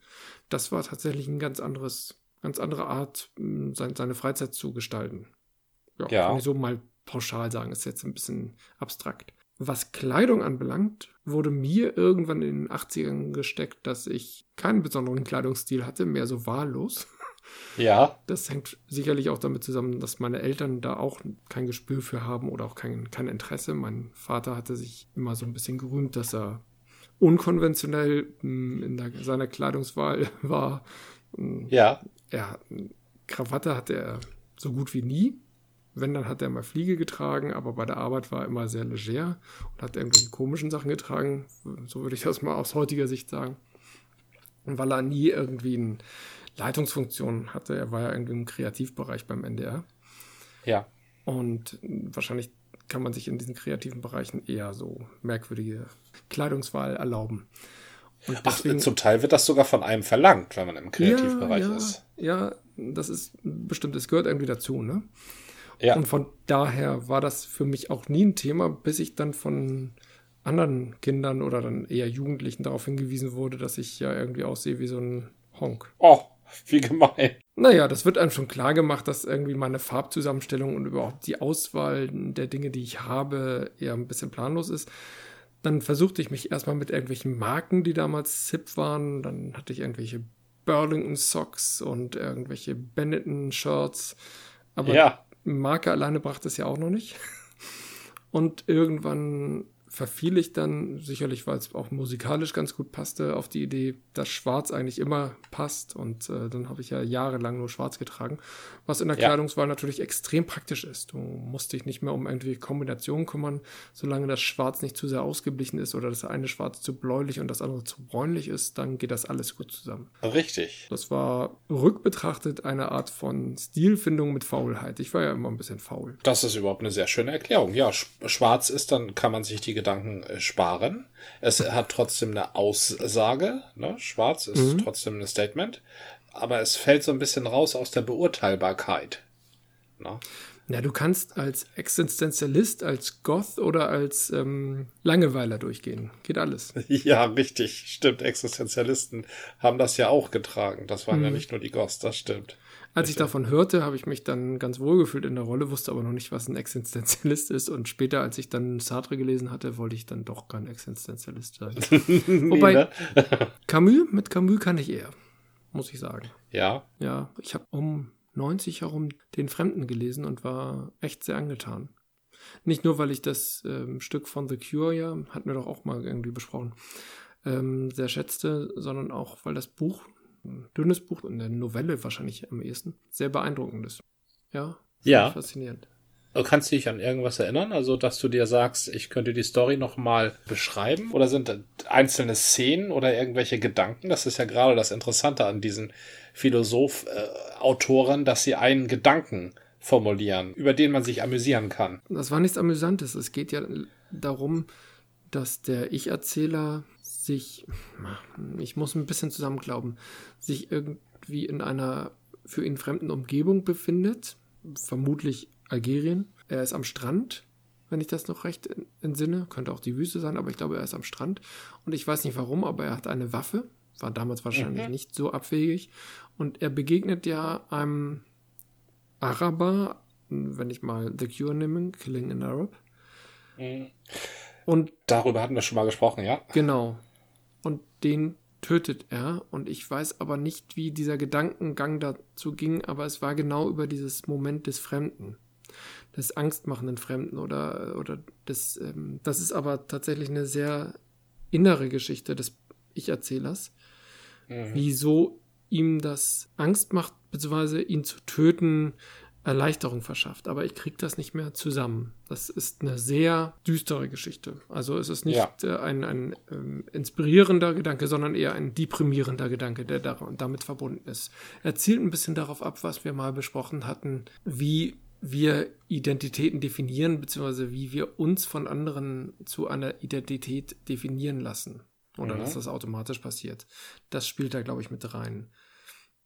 Das war tatsächlich ein ganz anderes ganz andere Art, seine Freizeit zu gestalten. Ja, ja. kann ich so mal pauschal sagen, ist jetzt ein bisschen abstrakt. Was Kleidung anbelangt, wurde mir irgendwann in den 80ern gesteckt, dass ich keinen besonderen Kleidungsstil hatte, mehr so wahllos. Ja. Das hängt sicherlich auch damit zusammen, dass meine Eltern da auch kein Gespür für haben oder auch kein, kein Interesse. Mein Vater hatte sich immer so ein bisschen gerühmt, dass er unkonventionell in der, seiner Kleidungswahl war. Ja ja, Krawatte hat er so gut wie nie. Wenn, dann hat er mal Fliege getragen, aber bei der Arbeit war er immer sehr leger und hat irgendwelche komischen Sachen getragen. So würde ich das mal aus heutiger Sicht sagen. Und weil er nie irgendwie eine Leitungsfunktion hatte, er war ja irgendwie im Kreativbereich beim NDR. Ja. Und wahrscheinlich kann man sich in diesen kreativen Bereichen eher so merkwürdige Kleidungswahl erlauben. Deswegen, Ach, zum Teil wird das sogar von einem verlangt, wenn man im Kreativbereich ja, ja, ist. Ja, das ist bestimmt, es gehört irgendwie dazu, ne? Ja. Und von daher war das für mich auch nie ein Thema, bis ich dann von anderen Kindern oder dann eher Jugendlichen darauf hingewiesen wurde, dass ich ja irgendwie aussehe wie so ein Honk. Oh, wie gemein. Naja, das wird einem schon klar gemacht, dass irgendwie meine Farbzusammenstellung und überhaupt die Auswahl der Dinge, die ich habe, eher ein bisschen planlos ist. Dann versuchte ich mich erstmal mit irgendwelchen Marken, die damals hip waren. Dann hatte ich irgendwelche Burlington Socks und irgendwelche Benetton Shirts. Aber ja. Marke alleine brachte es ja auch noch nicht. Und irgendwann verfiel ich dann, sicherlich weil es auch musikalisch ganz gut passte, auf die Idee, dass Schwarz eigentlich immer passt. Und äh, dann habe ich ja jahrelang nur Schwarz getragen, was in der ja. Kleidungswahl natürlich extrem praktisch ist. Du musst dich nicht mehr um irgendwie Kombinationen kümmern, solange das Schwarz nicht zu sehr ausgeblichen ist oder das eine Schwarz zu bläulich und das andere zu bräunlich ist, dann geht das alles gut zusammen. Richtig. Das war rückbetrachtet eine Art von Stilfindung mit Faulheit. Ich war ja immer ein bisschen faul. Das ist überhaupt eine sehr schöne Erklärung. Ja, Schwarz ist, dann kann man sich die Gedanken äh, sparen. Es hat trotzdem eine Aussage. Ne? Schwarz ist mhm. trotzdem ein Statement. Aber es fällt so ein bisschen raus aus der Beurteilbarkeit. Ne? Ja, du kannst als Existenzialist, als Goth oder als ähm, Langeweiler durchgehen. Geht alles. Ja, richtig. Stimmt. Existenzialisten haben das ja auch getragen. Das waren mhm. ja nicht nur die Goths, das stimmt. Als ich davon hörte, habe ich mich dann ganz wohl gefühlt in der Rolle, wusste aber noch nicht, was ein Existenzialist ist. Und später, als ich dann Sartre gelesen hatte, wollte ich dann doch kein Existenzialist sein. Wobei, ne? Camus, mit Camus kann ich eher, muss ich sagen. Ja. Ja, ich habe um 90 herum den Fremden gelesen und war echt sehr angetan. Nicht nur, weil ich das ähm, Stück von The Cure ja, hatten wir doch auch mal irgendwie besprochen, ähm, sehr schätzte, sondern auch, weil das Buch ein dünnes Buch, eine Novelle wahrscheinlich am ehesten, sehr beeindruckend ist. Ja, ja. faszinierend. Kannst du dich an irgendwas erinnern? Also, dass du dir sagst, ich könnte die Story nochmal beschreiben? Oder sind einzelne Szenen oder irgendwelche Gedanken? Das ist ja gerade das Interessante an diesen Philosoph-Autoren, dass sie einen Gedanken formulieren, über den man sich amüsieren kann. Das war nichts Amüsantes. Es geht ja darum, dass der Ich-Erzähler sich, ich muss ein bisschen zusammenglauben, sich irgendwie in einer für ihn fremden Umgebung befindet, vermutlich Algerien. Er ist am Strand, wenn ich das noch recht entsinne, könnte auch die Wüste sein, aber ich glaube, er ist am Strand und ich weiß nicht warum, aber er hat eine Waffe, war damals wahrscheinlich mhm. nicht so abwegig und er begegnet ja einem Araber, wenn ich mal The Cure nehme, Killing an Arab. Mhm. Und darüber hatten wir schon mal gesprochen, ja? Genau. Und den tötet er. Und ich weiß aber nicht, wie dieser Gedankengang dazu ging, aber es war genau über dieses Moment des Fremden. Des angstmachenden Fremden oder, oder des, ähm, das ist aber tatsächlich eine sehr innere Geschichte des Ich-Erzählers. Mhm. Wieso ihm das Angst macht, beziehungsweise ihn zu töten, Erleichterung verschafft. Aber ich kriege das nicht mehr zusammen. Das ist eine sehr düstere Geschichte. Also es ist nicht ja. Äh, ein, ein ähm, inspirierender Gedanke, sondern eher ein deprimierender Gedanke, der da, damit verbunden ist. Er zielt ein bisschen darauf ab, was wir mal besprochen hatten, wie wir Identitäten definieren, beziehungsweise wie wir uns von anderen zu einer Identität definieren lassen. Oder mhm. dass das automatisch passiert. Das spielt da, glaube ich, mit rein.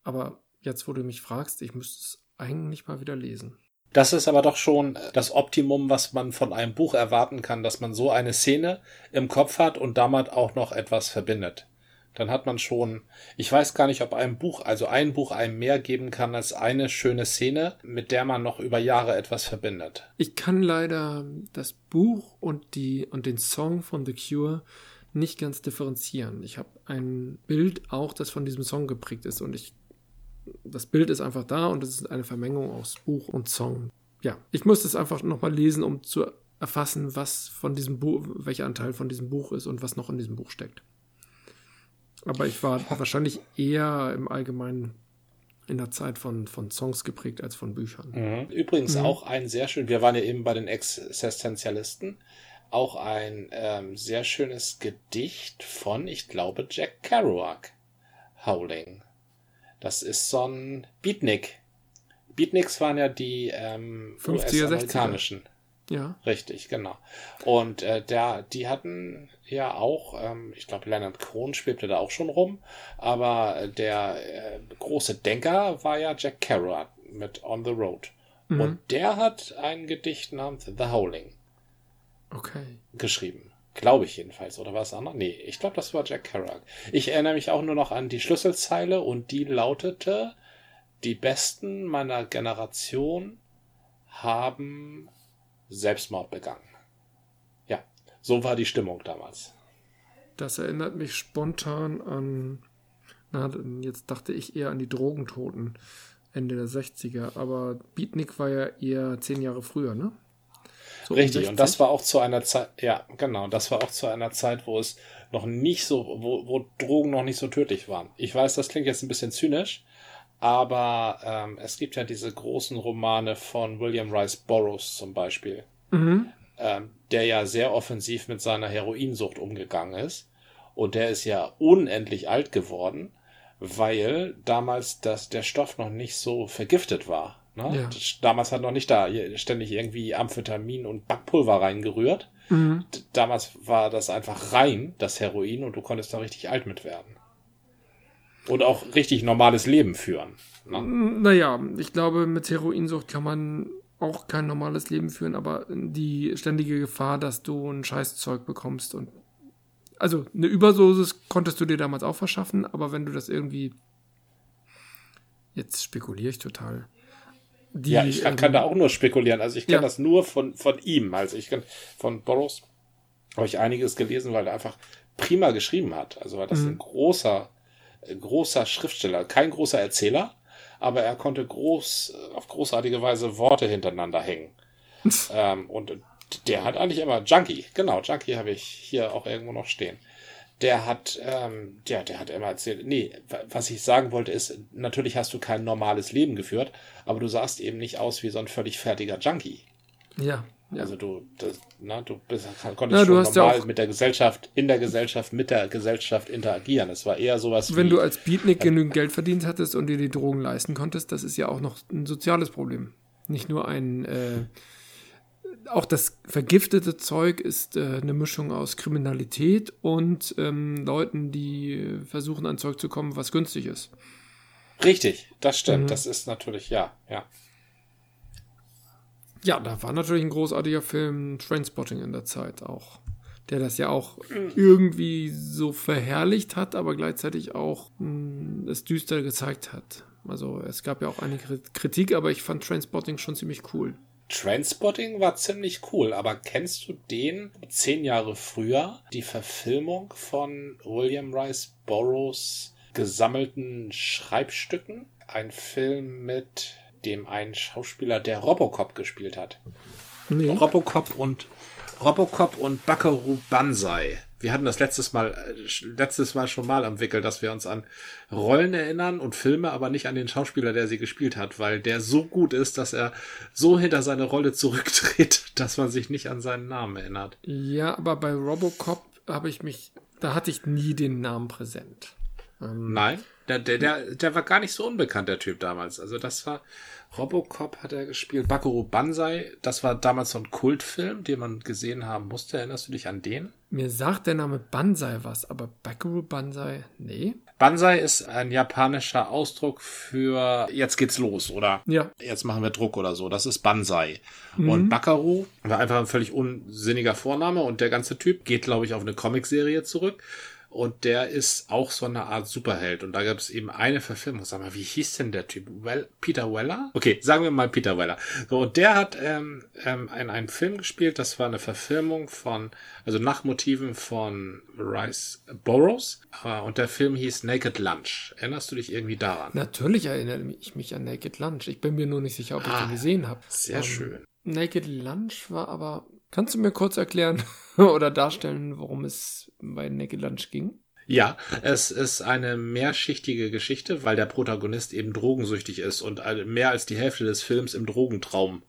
Aber jetzt, wo du mich fragst, ich müsste es eigentlich mal wieder lesen. Das ist aber doch schon das Optimum, was man von einem Buch erwarten kann, dass man so eine Szene im Kopf hat und damit auch noch etwas verbindet. Dann hat man schon, ich weiß gar nicht, ob ein Buch, also ein Buch einem mehr geben kann als eine schöne Szene, mit der man noch über Jahre etwas verbindet. Ich kann leider das Buch und die und den Song von The Cure nicht ganz differenzieren. Ich habe ein Bild auch, das von diesem Song geprägt ist und ich das Bild ist einfach da und es ist eine Vermengung aus Buch und Song. Ja, ich muss es einfach nochmal lesen, um zu erfassen, was von diesem Buch, welcher Anteil von diesem Buch ist und was noch in diesem Buch steckt. Aber ich war wahrscheinlich eher im Allgemeinen in der Zeit von, von Songs geprägt als von Büchern. Mhm. Übrigens mhm. auch ein sehr schön, wir waren ja eben bei den Existenzialisten, auch ein ähm, sehr schönes Gedicht von, ich glaube, Jack Kerouac. Howling. Das ist so ein Beatnik. Beatniks waren ja die ähm, US-amerikanischen. Ja. Richtig, genau. Und äh, der, die hatten ja auch, ähm, ich glaube, Leonard Cohen spielte da auch schon rum, aber der äh, große Denker war ja Jack Kerouac mit On the Road. Mhm. Und der hat ein Gedicht namens The Howling okay. geschrieben. Glaube ich jedenfalls. Oder war es anders? Nee, ich glaube, das war Jack Kerouac. Ich erinnere mich auch nur noch an die Schlüsselzeile und die lautete, die Besten meiner Generation haben Selbstmord begangen. Ja, so war die Stimmung damals. Das erinnert mich spontan an, na, jetzt dachte ich eher an die Drogentoten Ende der 60er, aber Beatnik war ja eher zehn Jahre früher, ne? So Richtig, und das war auch zu einer Zeit, ja, genau, das war auch zu einer Zeit, wo es noch nicht so, wo, wo Drogen noch nicht so tödlich waren. Ich weiß, das klingt jetzt ein bisschen zynisch, aber ähm, es gibt ja diese großen Romane von William Rice Burroughs zum Beispiel, mhm. ähm, der ja sehr offensiv mit seiner Heroinsucht umgegangen ist. Und der ist ja unendlich alt geworden, weil damals das, der Stoff noch nicht so vergiftet war. Ne? Ja. Damals hat noch nicht da ständig irgendwie Amphetamin und Backpulver reingerührt. Mhm. Damals war das einfach rein, das Heroin, und du konntest da richtig alt mit werden. Und auch richtig normales Leben führen. Ne? Naja, ich glaube, mit Heroinsucht kann man auch kein normales Leben führen, aber die ständige Gefahr, dass du ein Scheißzeug bekommst und also eine Überdosis konntest du dir damals auch verschaffen, aber wenn du das irgendwie jetzt spekuliere ich total. Die, ja, ich kann, kann da auch nur spekulieren. Also ich kenne ja. das nur von, von ihm. Also ich kann von Boros habe ich einiges gelesen, weil er einfach prima geschrieben hat. Also war das mhm. ein großer, großer Schriftsteller, kein großer Erzähler, aber er konnte groß, auf großartige Weise Worte hintereinander hängen. ähm, und der hat eigentlich immer Junkie, genau, Junkie habe ich hier auch irgendwo noch stehen der hat, ähm, ja, der hat immer erzählt, nee, was ich sagen wollte ist, natürlich hast du kein normales Leben geführt, aber du sahst eben nicht aus wie so ein völlig fertiger Junkie. Ja. ja. Also du, das, na, du bist, konntest ja, du schon normal ja mit der Gesellschaft, in der Gesellschaft, mit der Gesellschaft interagieren. Es war eher sowas Wenn wie, du als Beatnik äh, genügend Geld verdient hattest und dir die Drogen leisten konntest, das ist ja auch noch ein soziales Problem. nicht nur ein äh, auch das vergiftete Zeug ist äh, eine Mischung aus Kriminalität und ähm, Leuten, die versuchen an Zeug zu kommen, was günstig ist. Richtig, das stimmt. Mhm. Das ist natürlich, ja, ja. Ja, da war natürlich ein großartiger Film Trainspotting in der Zeit auch. Der das ja auch irgendwie so verherrlicht hat, aber gleichzeitig auch mh, hm, es düster gezeigt hat. Also es gab ja auch einige Kritik, aber ich fand Trainspotting schon ziemlich cool. Transpotting war ziemlich cool, aber kennst du den zehn Jahre früher, die Verfilmung von William Rice Burroughs gesammelten Schreibstücken? Ein Film mit dem einen Schauspieler, der Robocop gespielt hat. Nee. Robocop und Robocop und Buckaroo Banzai wir hatten das letztes Mal, äh, letztes Mal schon mal am Wickel, dass wir uns an Rollen erinnern und Filme, aber nicht an den Schauspieler, der sie gespielt hat, weil der so gut ist, dass er so hinter seine Rolle zurücktritt, dass man sich nicht an seinen Namen erinnert. Ja, aber bei Robocop habe ich mich, da hatte ich nie den Namen präsent. Ähm, Nein, der, der, der, der war gar nicht so unbekannt, der Typ damals. Also das war, Robocop hat er gespielt. Bakuro Banzai, das war damals so ein Kultfilm, den man gesehen haben musste. Erinnerst du dich an den? Mir sagt der Name Banzai was, aber Bakuro Banzai, nee. Banzai ist ein japanischer Ausdruck für jetzt geht's los oder ja. jetzt machen wir Druck oder so. Das ist Banzai. Mhm. Und Bakaru war einfach ein völlig unsinniger Vorname und der ganze Typ geht, glaube ich, auf eine Comicserie zurück und der ist auch so eine Art Superheld. Und da gab es eben eine Verfilmung. Sag mal, wie hieß denn der Typ? Well, Peter Weller? Okay, sagen wir mal Peter Weller. So, und der hat ähm, ähm, in einem Film gespielt. Das war eine Verfilmung von, also nach Motiven von Rice Burroughs. Äh, und der Film hieß Naked Lunch. Erinnerst du dich irgendwie daran? Natürlich erinnere ich mich an Naked Lunch. Ich bin mir nur nicht sicher, ob ich ah, den gesehen habe. Sehr ähm, schön. Naked Lunch war aber. Kannst du mir kurz erklären oder darstellen, worum es bei Naked Lunch ging? Ja, es ist eine mehrschichtige Geschichte, weil der Protagonist eben drogensüchtig ist und mehr als die Hälfte des Films im Drogentraum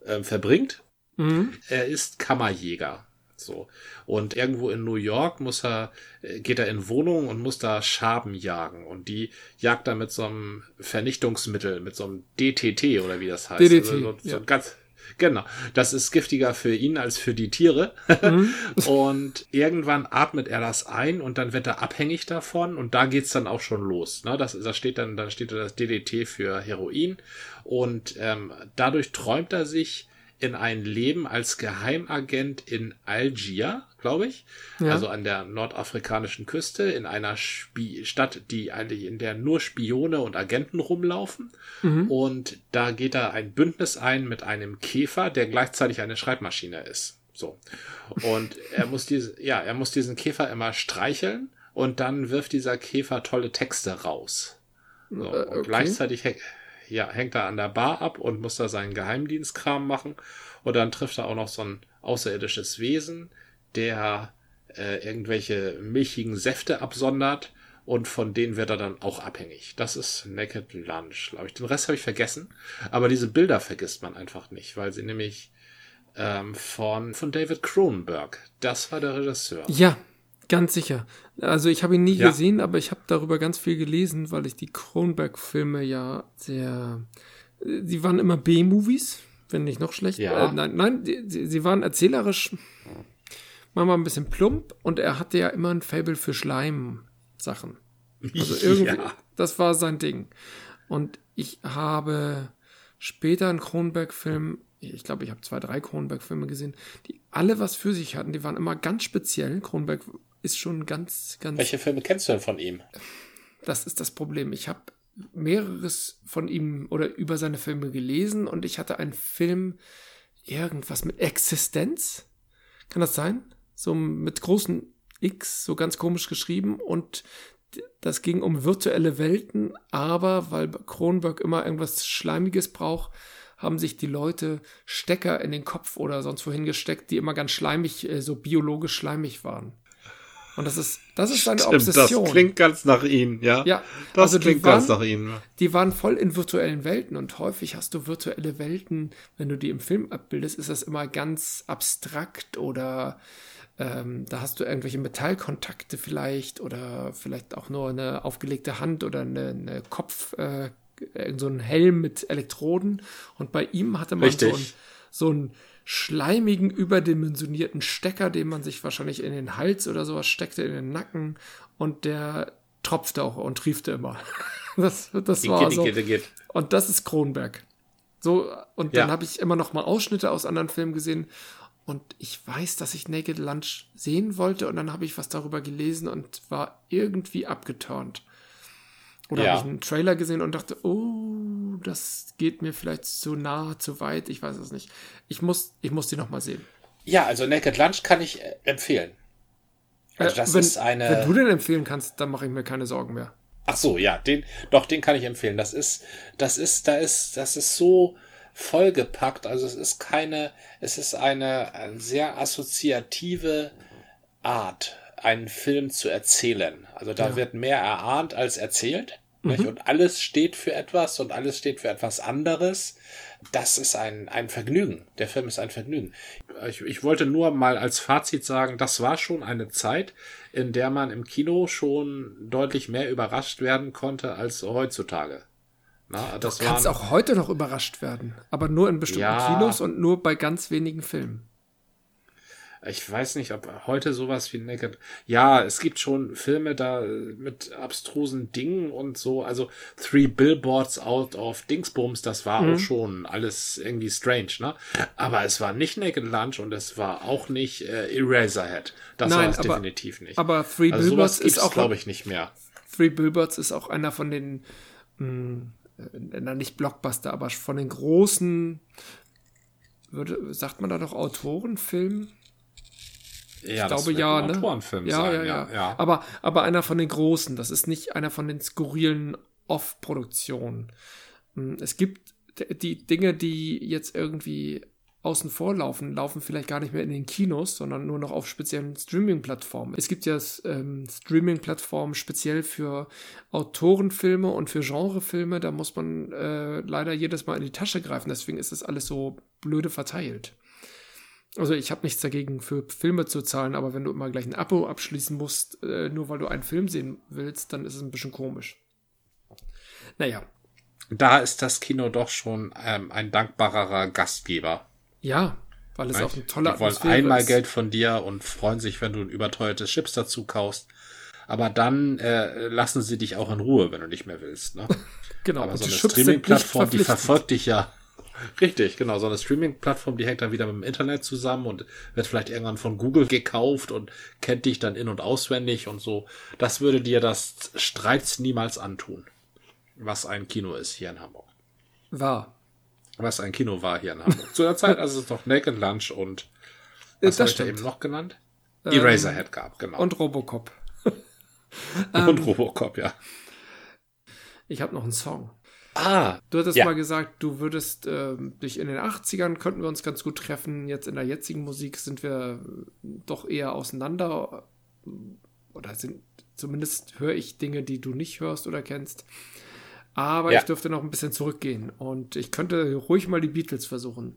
äh, verbringt. Mhm. Er ist Kammerjäger. So. Und irgendwo in New York muss er, äh, geht er in Wohnungen und muss da Schaben jagen. Und die jagt er mit so einem Vernichtungsmittel, mit so einem DTT oder wie das heißt. DDT, also so, so ja. ganz, Genau. Das ist giftiger für ihn als für die Tiere. Mhm. und irgendwann atmet er das ein und dann wird er abhängig davon und da geht's dann auch schon los. Ne? Das, das steht dann, dann steht da das DDT für Heroin und ähm, dadurch träumt er sich in ein Leben als Geheimagent in Algier, glaube ich, ja. also an der nordafrikanischen Küste, in einer Sp Stadt, die eigentlich in der nur Spione und Agenten rumlaufen. Mhm. Und da geht er ein Bündnis ein mit einem Käfer, der gleichzeitig eine Schreibmaschine ist. So. Und er muss diese, ja, er muss diesen Käfer immer streicheln und dann wirft dieser Käfer tolle Texte raus. So. Äh, okay. Und gleichzeitig ja, hängt er an der Bar ab und muss da seinen Geheimdienstkram machen. Und dann trifft er auch noch so ein außerirdisches Wesen, der äh, irgendwelche milchigen Säfte absondert und von denen wird er dann auch abhängig. Das ist Naked Lunch, glaube ich. Den Rest habe ich vergessen, aber diese Bilder vergisst man einfach nicht, weil sie nämlich ähm, von, von David Cronenberg, das war der Regisseur. Ja, Ganz sicher. Also ich habe ihn nie ja. gesehen, aber ich habe darüber ganz viel gelesen, weil ich die Kronberg-Filme ja sehr. Sie waren immer B-Movies, wenn nicht noch schlecht. Ja. Äh, nein, nein, die, sie waren erzählerisch manchmal ein bisschen plump und er hatte ja immer ein Fable für Schleim-Sachen. Also irgendwie, ja. das war sein Ding. Und ich habe später einen Kronberg-Film ich glaube, ich habe zwei, drei Kronberg-Filme gesehen, die alle was für sich hatten. Die waren immer ganz speziell. Kronberg ist schon ganz, ganz. Welche Filme kennst du denn von ihm? Das ist das Problem. Ich habe mehreres von ihm oder über seine Filme gelesen und ich hatte einen Film, irgendwas mit Existenz. Kann das sein? So mit großen X, so ganz komisch geschrieben und das ging um virtuelle Welten, aber weil Kronberg immer irgendwas Schleimiges braucht, haben sich die Leute Stecker in den Kopf oder sonst wohin gesteckt, die immer ganz schleimig, äh, so biologisch schleimig waren. Und das ist, das ist seine Stimmt, Obsession. Das klingt ganz nach ihnen, ja. Ja, das also klingt waren, ganz nach ihnen. Die waren voll in virtuellen Welten und häufig hast du virtuelle Welten, wenn du die im Film abbildest, ist das immer ganz abstrakt oder ähm, da hast du irgendwelche Metallkontakte vielleicht oder vielleicht auch nur eine aufgelegte Hand oder eine, eine Kopf, äh, so einen Helm mit Elektroden und bei ihm hatte man so einen, so einen schleimigen, überdimensionierten Stecker, den man sich wahrscheinlich in den Hals oder sowas steckte, in den Nacken und der tropfte auch und triefte immer. Das, das war so. Und das ist Kronberg. So, und dann ja. habe ich immer noch mal Ausschnitte aus anderen Filmen gesehen und ich weiß, dass ich Naked Lunch sehen wollte und dann habe ich was darüber gelesen und war irgendwie abgeturnt. Oder ja. habe ich einen Trailer gesehen und dachte, oh, das geht mir vielleicht zu nah, zu weit, ich weiß es nicht. Ich muss, ich muss die nochmal sehen. Ja, also Naked Lunch kann ich äh, empfehlen. Also das äh, wenn, ist eine. Wenn du den empfehlen kannst, dann mache ich mir keine Sorgen mehr. Ach so, ja, den, doch, den kann ich empfehlen. Das ist, das ist, da ist, das ist so vollgepackt. Also es ist keine, es ist eine, eine sehr assoziative Art einen Film zu erzählen. Also da ja. wird mehr erahnt als erzählt. Mhm. Und alles steht für etwas und alles steht für etwas anderes. Das ist ein, ein Vergnügen. Der Film ist ein Vergnügen. Ich, ich wollte nur mal als Fazit sagen, das war schon eine Zeit, in der man im Kino schon deutlich mehr überrascht werden konnte als heutzutage. Na, das du kannst waren, auch heute noch überrascht werden, aber nur in bestimmten ja, Kinos und nur bei ganz wenigen Filmen. Ich weiß nicht, ob heute sowas wie Naked. Ja, es gibt schon Filme da mit abstrusen Dingen und so. Also Three Billboards Out of Dingsbums, das war mhm. auch schon alles irgendwie strange, ne? Aber es war nicht Naked Lunch und es war auch nicht äh, Eraserhead. Das war es definitiv nicht. Aber Three also Billboards ist auch, glaube ich, nicht mehr. Three Billboards ist auch einer von den, mh, hm, äh, nicht Blockbuster, aber von den großen, würde, sagt man da doch Autorenfilmen? Ja, ich glaube ja, ne? Ja, sein, ja, ja, ja. Aber, aber einer von den großen. Das ist nicht einer von den skurrilen Off-Produktionen. Hm, es gibt die Dinge, die jetzt irgendwie außen vor laufen, laufen vielleicht gar nicht mehr in den Kinos, sondern nur noch auf speziellen Streaming-Plattformen. Es gibt ja ähm, Streaming-Plattformen speziell für Autorenfilme und für Genrefilme. Da muss man äh, leider jedes Mal in die Tasche greifen. Deswegen ist das alles so blöde verteilt. Also ich habe nichts dagegen, für Filme zu zahlen, aber wenn du immer gleich ein Abo abschließen musst, äh, nur weil du einen Film sehen willst, dann ist es ein bisschen komisch. Naja. Da ist das Kino doch schon ähm, ein dankbarerer Gastgeber. Ja, weil es auch ein toller Die wollen einmal ist. Geld von dir und freuen sich, wenn du ein überteuertes Chips dazu kaufst. Aber dann äh, lassen sie dich auch in Ruhe, wenn du nicht mehr willst. Ne? genau. Aber so eine Streaming-Plattform, die verfolgt dich ja Richtig, genau. So eine Streaming-Plattform, die hängt dann wieder mit dem Internet zusammen und wird vielleicht irgendwann von Google gekauft und kennt dich dann in- und auswendig und so. Das würde dir das Streits niemals antun. Was ein Kino ist hier in Hamburg. War. Was ein Kino war hier in Hamburg. Zu der Zeit, als es noch Naked Lunch und was das habe ich eben noch genannt? Ähm, Eraserhead gab, genau. Und Robocop. und ähm, Robocop, ja. Ich habe noch einen Song. Ah. Du hattest ja. mal gesagt, du würdest äh, dich in den 80ern könnten wir uns ganz gut treffen. Jetzt in der jetzigen Musik sind wir doch eher auseinander. Oder sind, zumindest höre ich Dinge, die du nicht hörst oder kennst. Aber ja. ich dürfte noch ein bisschen zurückgehen und ich könnte ruhig mal die Beatles versuchen.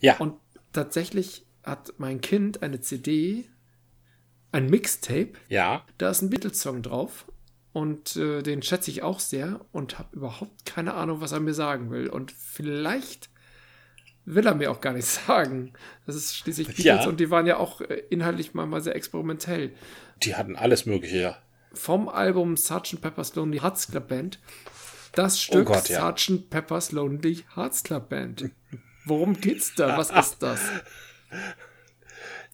Ja. Und tatsächlich hat mein Kind eine CD, ein Mixtape. Ja. Da ist ein Beatles-Song drauf und äh, den schätze ich auch sehr und habe überhaupt keine Ahnung, was er mir sagen will. Und vielleicht will er mir auch gar nicht sagen. Das ist schließlich Beatles ja. und die waren ja auch äh, inhaltlich mal, mal sehr experimentell. Die hatten alles Mögliche, ja. Vom Album Sgt. Pepper's Lonely Hearts Club Band. Das Stück oh Gott, ja. Sgt. Pepper's Lonely Hearts Club Band. Worum geht's da? Was ist das?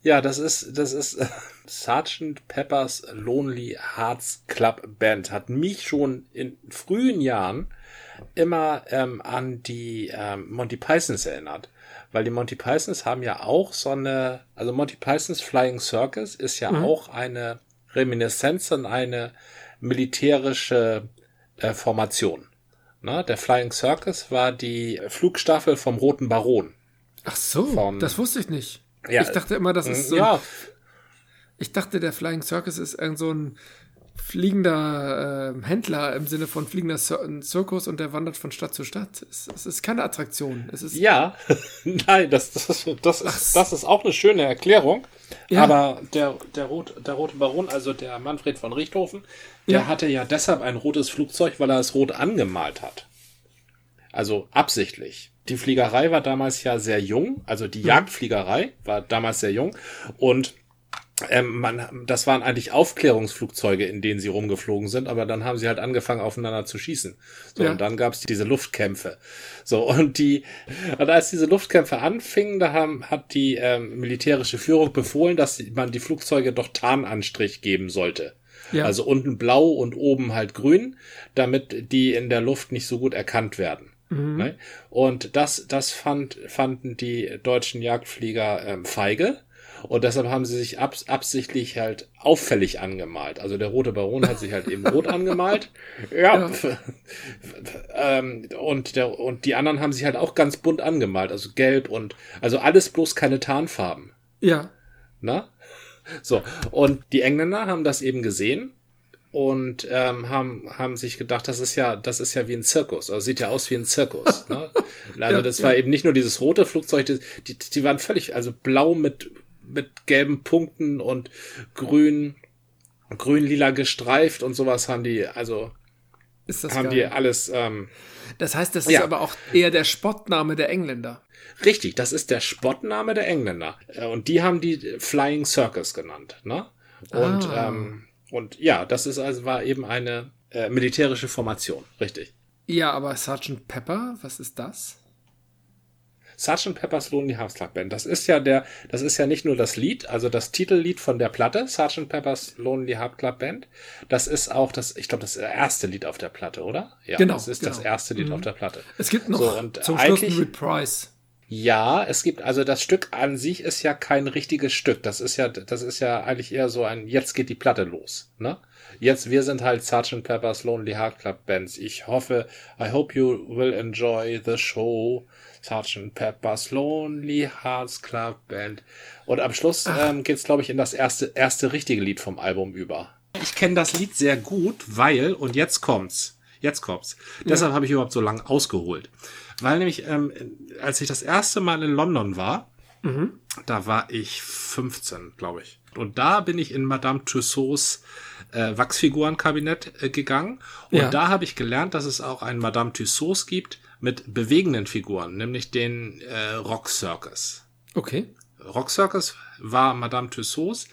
Ja, das ist, das ist Sergeant Peppers Lonely Hearts Club Band. Hat mich schon in frühen Jahren immer ähm, an die ähm, Monty Pythons erinnert. Weil die Monty Pythons haben ja auch so eine, also Monty Pythons Flying Circus ist ja mhm. auch eine Reminiszenz an eine militärische äh, Formation. Na, der Flying Circus war die Flugstaffel vom Roten Baron. Ach so, von, das wusste ich nicht. Ja, ich dachte immer, das ist so. Ja. Ich dachte, der Flying Circus ist irgend so ein fliegender äh, Händler im Sinne von fliegender Zir Zirkus und der wandert von Stadt zu Stadt. Es, es ist keine Attraktion. Es ist ja, nein, das, das, das, ist, das ist auch eine schöne Erklärung. Ja. Aber der, der, Rot, der Rote Baron, also der Manfred von Richthofen, der ja. hatte ja deshalb ein rotes Flugzeug, weil er es rot angemalt hat. Also absichtlich. Die Fliegerei war damals ja sehr jung, also die mhm. Jagdfliegerei war damals sehr jung und ähm, man, das waren eigentlich Aufklärungsflugzeuge, in denen sie rumgeflogen sind, aber dann haben sie halt angefangen, aufeinander zu schießen. So, ja. und dann gab's diese Luftkämpfe. So, und die, und als diese Luftkämpfe anfingen, da haben, hat die ähm, militärische Führung befohlen, dass man die Flugzeuge doch Tarnanstrich geben sollte. Ja. Also unten blau und oben halt grün, damit die in der Luft nicht so gut erkannt werden. Mhm. Ne? Und das, das fand, fanden die deutschen Jagdflieger ähm, feige und deshalb haben sie sich abs absichtlich halt auffällig angemalt. Also der rote Baron hat sich halt eben rot angemalt. Ja. ja. ähm, und, der, und die anderen haben sich halt auch ganz bunt angemalt. Also gelb und, also alles bloß keine Tarnfarben. Ja. Na? So. Und die Engländer haben das eben gesehen und ähm, haben haben sich gedacht, das ist ja das ist ja wie ein Zirkus, also sieht ja aus wie ein Zirkus. ne? Also ja, das war eben nicht nur dieses rote Flugzeug, die, die, die waren völlig also blau mit mit gelben Punkten und grün, grün-lila gestreift und sowas haben die, also haben geil. die alles. Ähm, das heißt, das ist ja. aber auch eher der Spottname der Engländer. Richtig, das ist der Spottname der Engländer. Äh, und die haben die Flying Circus genannt, ne? Und, ah. ähm, und ja, das ist also war eben eine äh, militärische Formation, richtig. Ja, aber Sergeant Pepper, was ist das? Sgt. Pepper's Lonely Hearts Club Band. Das ist ja der, das ist ja nicht nur das Lied, also das Titellied von der Platte, Sgt. Pepper's Lonely Hearts Club Band. Das ist auch das, ich glaube, das erste Lied auf der Platte, oder? Ja, genau. Das ist genau. das erste Lied mhm. auf der Platte. Es gibt noch so, und zum Schluss ein Reprise. Ja, es gibt, also das Stück an sich ist ja kein richtiges Stück. Das ist ja, das ist ja eigentlich eher so ein, jetzt geht die Platte los, ne? Jetzt, wir sind halt Sgt. Pepper's Lonely Heart Club Bands. Ich hoffe, I hope you will enjoy the show. Sgt. Pepper's Lonely Hearts Club Band. Und am Schluss ähm, geht's, glaube ich, in das erste, erste richtige Lied vom Album über. Ich kenne das Lied sehr gut, weil, und jetzt kommt's, jetzt kommt's. Ja. Deshalb habe ich überhaupt so lange ausgeholt. Weil nämlich, ähm, als ich das erste Mal in London war, mhm. da war ich 15, glaube ich. Und da bin ich in Madame Tussauds äh, Wachsfigurenkabinett äh, gegangen. Und ja. da habe ich gelernt, dass es auch ein Madame Tussauds gibt, mit bewegenden Figuren, nämlich den äh, Rock Circus. Okay. Rock Circus war Madame Tussauds,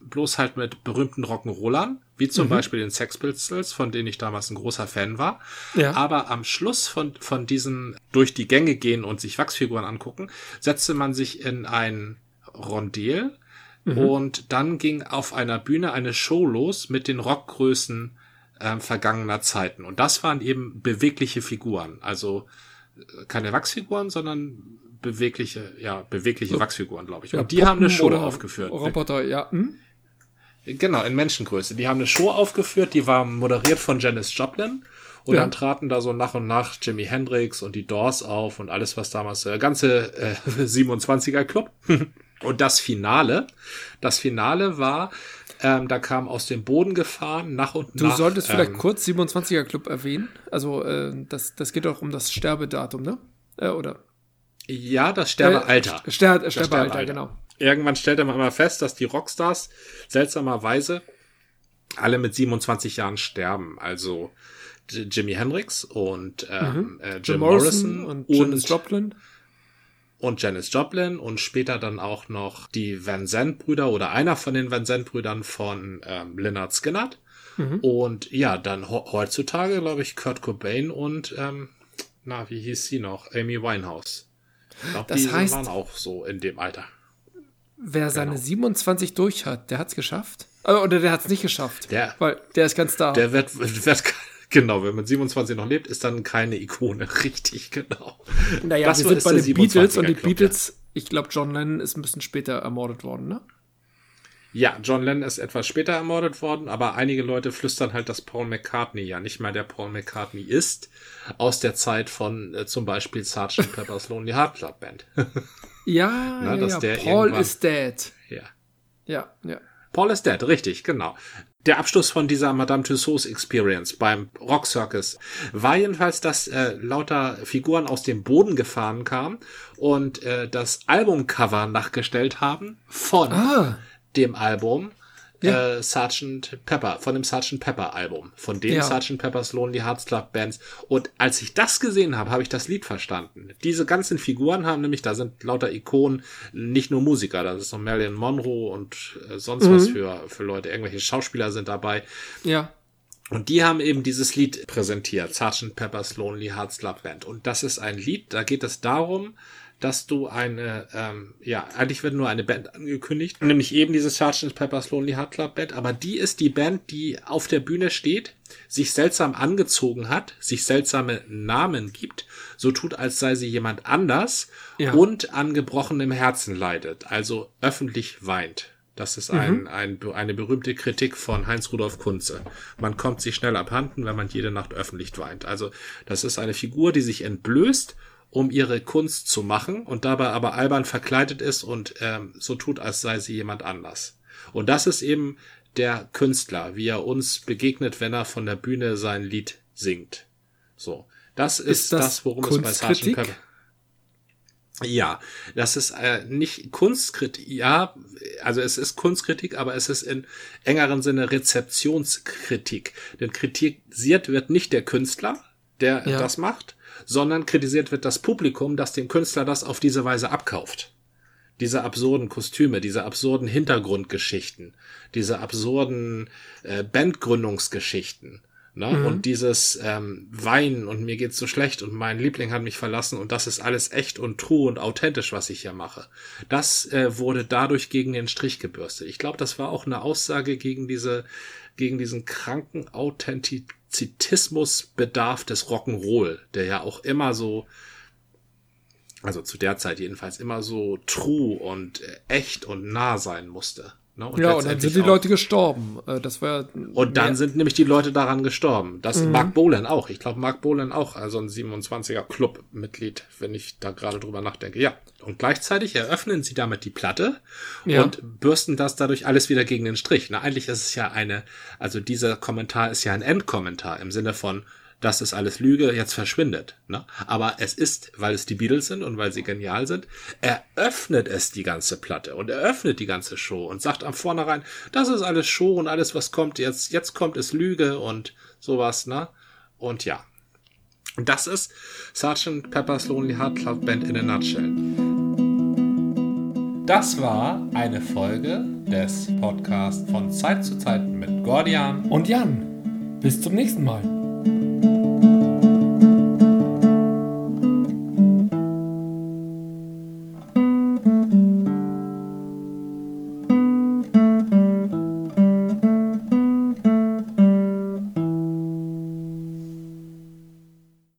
bloß halt mit berühmten Rock'n'Rollern, wie zum mhm. Beispiel den Sex Pistols, von denen ich damals ein großer Fan war. Ja. Aber am Schluss von, von diesen durch die Gänge gehen und sich Wachsfiguren angucken, setzte man sich in ein Rondel mhm. und dann ging auf einer Bühne eine Show los mit den Rockgrößen äh, vergangener Zeiten. Und das waren eben bewegliche Figuren. Also äh, keine Wachsfiguren, sondern bewegliche, ja, bewegliche so. Wachsfiguren, glaube ich. Und ja, die Puppen haben eine Show aufgeführt. Roboter, ja. Hm? Genau, in Menschengröße. Die haben eine Show aufgeführt, die war moderiert von Janis Joplin. Und ja. dann traten da so nach und nach Jimi Hendrix und die Doors auf und alles, was damals, der äh, ganze äh, 27er Club. und das Finale, das Finale war ähm, da kam aus dem Boden gefahren, nach und du nach. Du solltest ähm, vielleicht kurz 27er Club erwähnen. Also, äh, das, das geht auch um das Sterbedatum, ne? Äh, oder? Ja, das Sterbealter. Äh, Ster Sterbealter, Sterbealter, genau. Irgendwann stellte man immer fest, dass die Rockstars seltsamerweise alle mit 27 Jahren sterben. Also Jimi Hendrix und ähm, mhm. äh, Jim, Jim Morrison, Morrison und, und Janis Joplin und Janis Joplin und später dann auch noch die Van Zandt Brüder oder einer von den Van Zandt Brüdern von ähm, Leonard Skinner. Mhm. Und ja, dann heutzutage, glaube ich, Kurt Cobain und, ähm, na, wie hieß sie noch? Amy Winehouse. Ich glaube, die heißt, waren auch so in dem Alter. Wer seine genau. 27 durch hat, der hat's geschafft. Äh, oder der hat's nicht geschafft. Der, weil der ist ganz da. Der wird, wird Genau, wenn man 27 noch lebt, ist dann keine Ikone. Richtig, genau. Naja, das wir sind bei den Beatles und die Club, Beatles, ja. ich glaube, John Lennon ist ein bisschen später ermordet worden, ne? Ja, John Lennon ist etwas später ermordet worden, aber einige Leute flüstern halt, dass Paul McCartney ja nicht mal der Paul McCartney ist, aus der Zeit von äh, zum Beispiel Sgt. Pepper's Lonely Heart Club Band. ja, Na, ja, ja. Paul is dead. Ja. Ja, ja. Paul is Dead, richtig, genau. Der Abschluss von dieser Madame Tussauds Experience beim Rock Circus war jedenfalls, dass äh, lauter Figuren aus dem Boden gefahren kamen und äh, das Albumcover nachgestellt haben von ah. dem Album ja. äh, Sgt. Pepper, von dem Sgt. Pepper Album, von den ja. Sgt. Pepper's Lonely Hearts Club Bands. Und als ich das gesehen habe, habe ich das Lied verstanden. Diese ganzen Figuren haben nämlich, da sind lauter Ikonen, nicht nur Musiker, da ist noch Marilyn Monroe und äh, sonst mhm. was für, für Leute, irgendwelche Schauspieler sind dabei. Ja. Und die haben eben dieses Lied präsentiert, Sgt. Pepper's Lonely Hearts Club Band. Und das ist ein Lied, da geht es darum, dass du eine, ähm, ja, eigentlich wird nur eine Band angekündigt, nämlich eben diese Sgt. Pepper's Lonely Heart Club Band, aber die ist die Band, die auf der Bühne steht, sich seltsam angezogen hat, sich seltsame Namen gibt, so tut, als sei sie jemand anders ja. und an gebrochenem Herzen leidet, also öffentlich weint. Das ist ein, mhm. ein, eine berühmte Kritik von Heinz Rudolf Kunze. Man kommt sich schnell abhanden, wenn man jede Nacht öffentlich weint. Also das ist eine Figur, die sich entblößt um ihre Kunst zu machen und dabei aber albern verkleidet ist und ähm, so tut, als sei sie jemand anders. Und das ist eben der Künstler, wie er uns begegnet, wenn er von der Bühne sein Lied singt. So, das ist, ist das, das, worum es bei Sgt. Pepper. Ja, das ist äh, nicht Kunstkritik, ja, also es ist Kunstkritik, aber es ist in engeren Sinne Rezeptionskritik. Denn kritisiert wird nicht der Künstler, der ja. das macht, sondern kritisiert wird das Publikum, das dem Künstler das auf diese Weise abkauft. Diese absurden Kostüme, diese absurden Hintergrundgeschichten, diese absurden äh, Bandgründungsgeschichten. Ne? Mhm. Und dieses ähm, Weinen und mir geht's so schlecht und mein Liebling hat mich verlassen und das ist alles echt und true und authentisch, was ich hier mache. Das äh, wurde dadurch gegen den Strich gebürstet. Ich glaube, das war auch eine Aussage gegen diese, gegen diesen kranken Authentizität Zitismusbedarf des Rock'n'Roll, der ja auch immer so, also zu der Zeit jedenfalls immer so true und echt und nah sein musste. Ne? Und ja, und dann sind die Leute gestorben. Äh, das war Und dann sind nämlich die Leute daran gestorben. Das mhm. Mark Bolan auch. Ich glaube, Mark Bolan auch, also ein 27er Club-Mitglied, wenn ich da gerade drüber nachdenke. Ja. Und gleichzeitig eröffnen sie damit die Platte ja. und bürsten das dadurch alles wieder gegen den Strich. Na, eigentlich ist es ja eine, also dieser Kommentar ist ja ein Endkommentar im Sinne von, das ist alles Lüge, jetzt verschwindet. Ne? Aber es ist, weil es die Beatles sind und weil sie genial sind, eröffnet es die ganze Platte und eröffnet die ganze Show und sagt am vornherein, das ist alles Show und alles, was kommt jetzt, jetzt kommt es Lüge und sowas, ne? Und ja. Das ist Sgt. Pepper's Lonely Heart Club Band in a Nutshell. Das war eine Folge des Podcasts von Zeit zu Zeit mit Gordian und Jan. Bis zum nächsten Mal.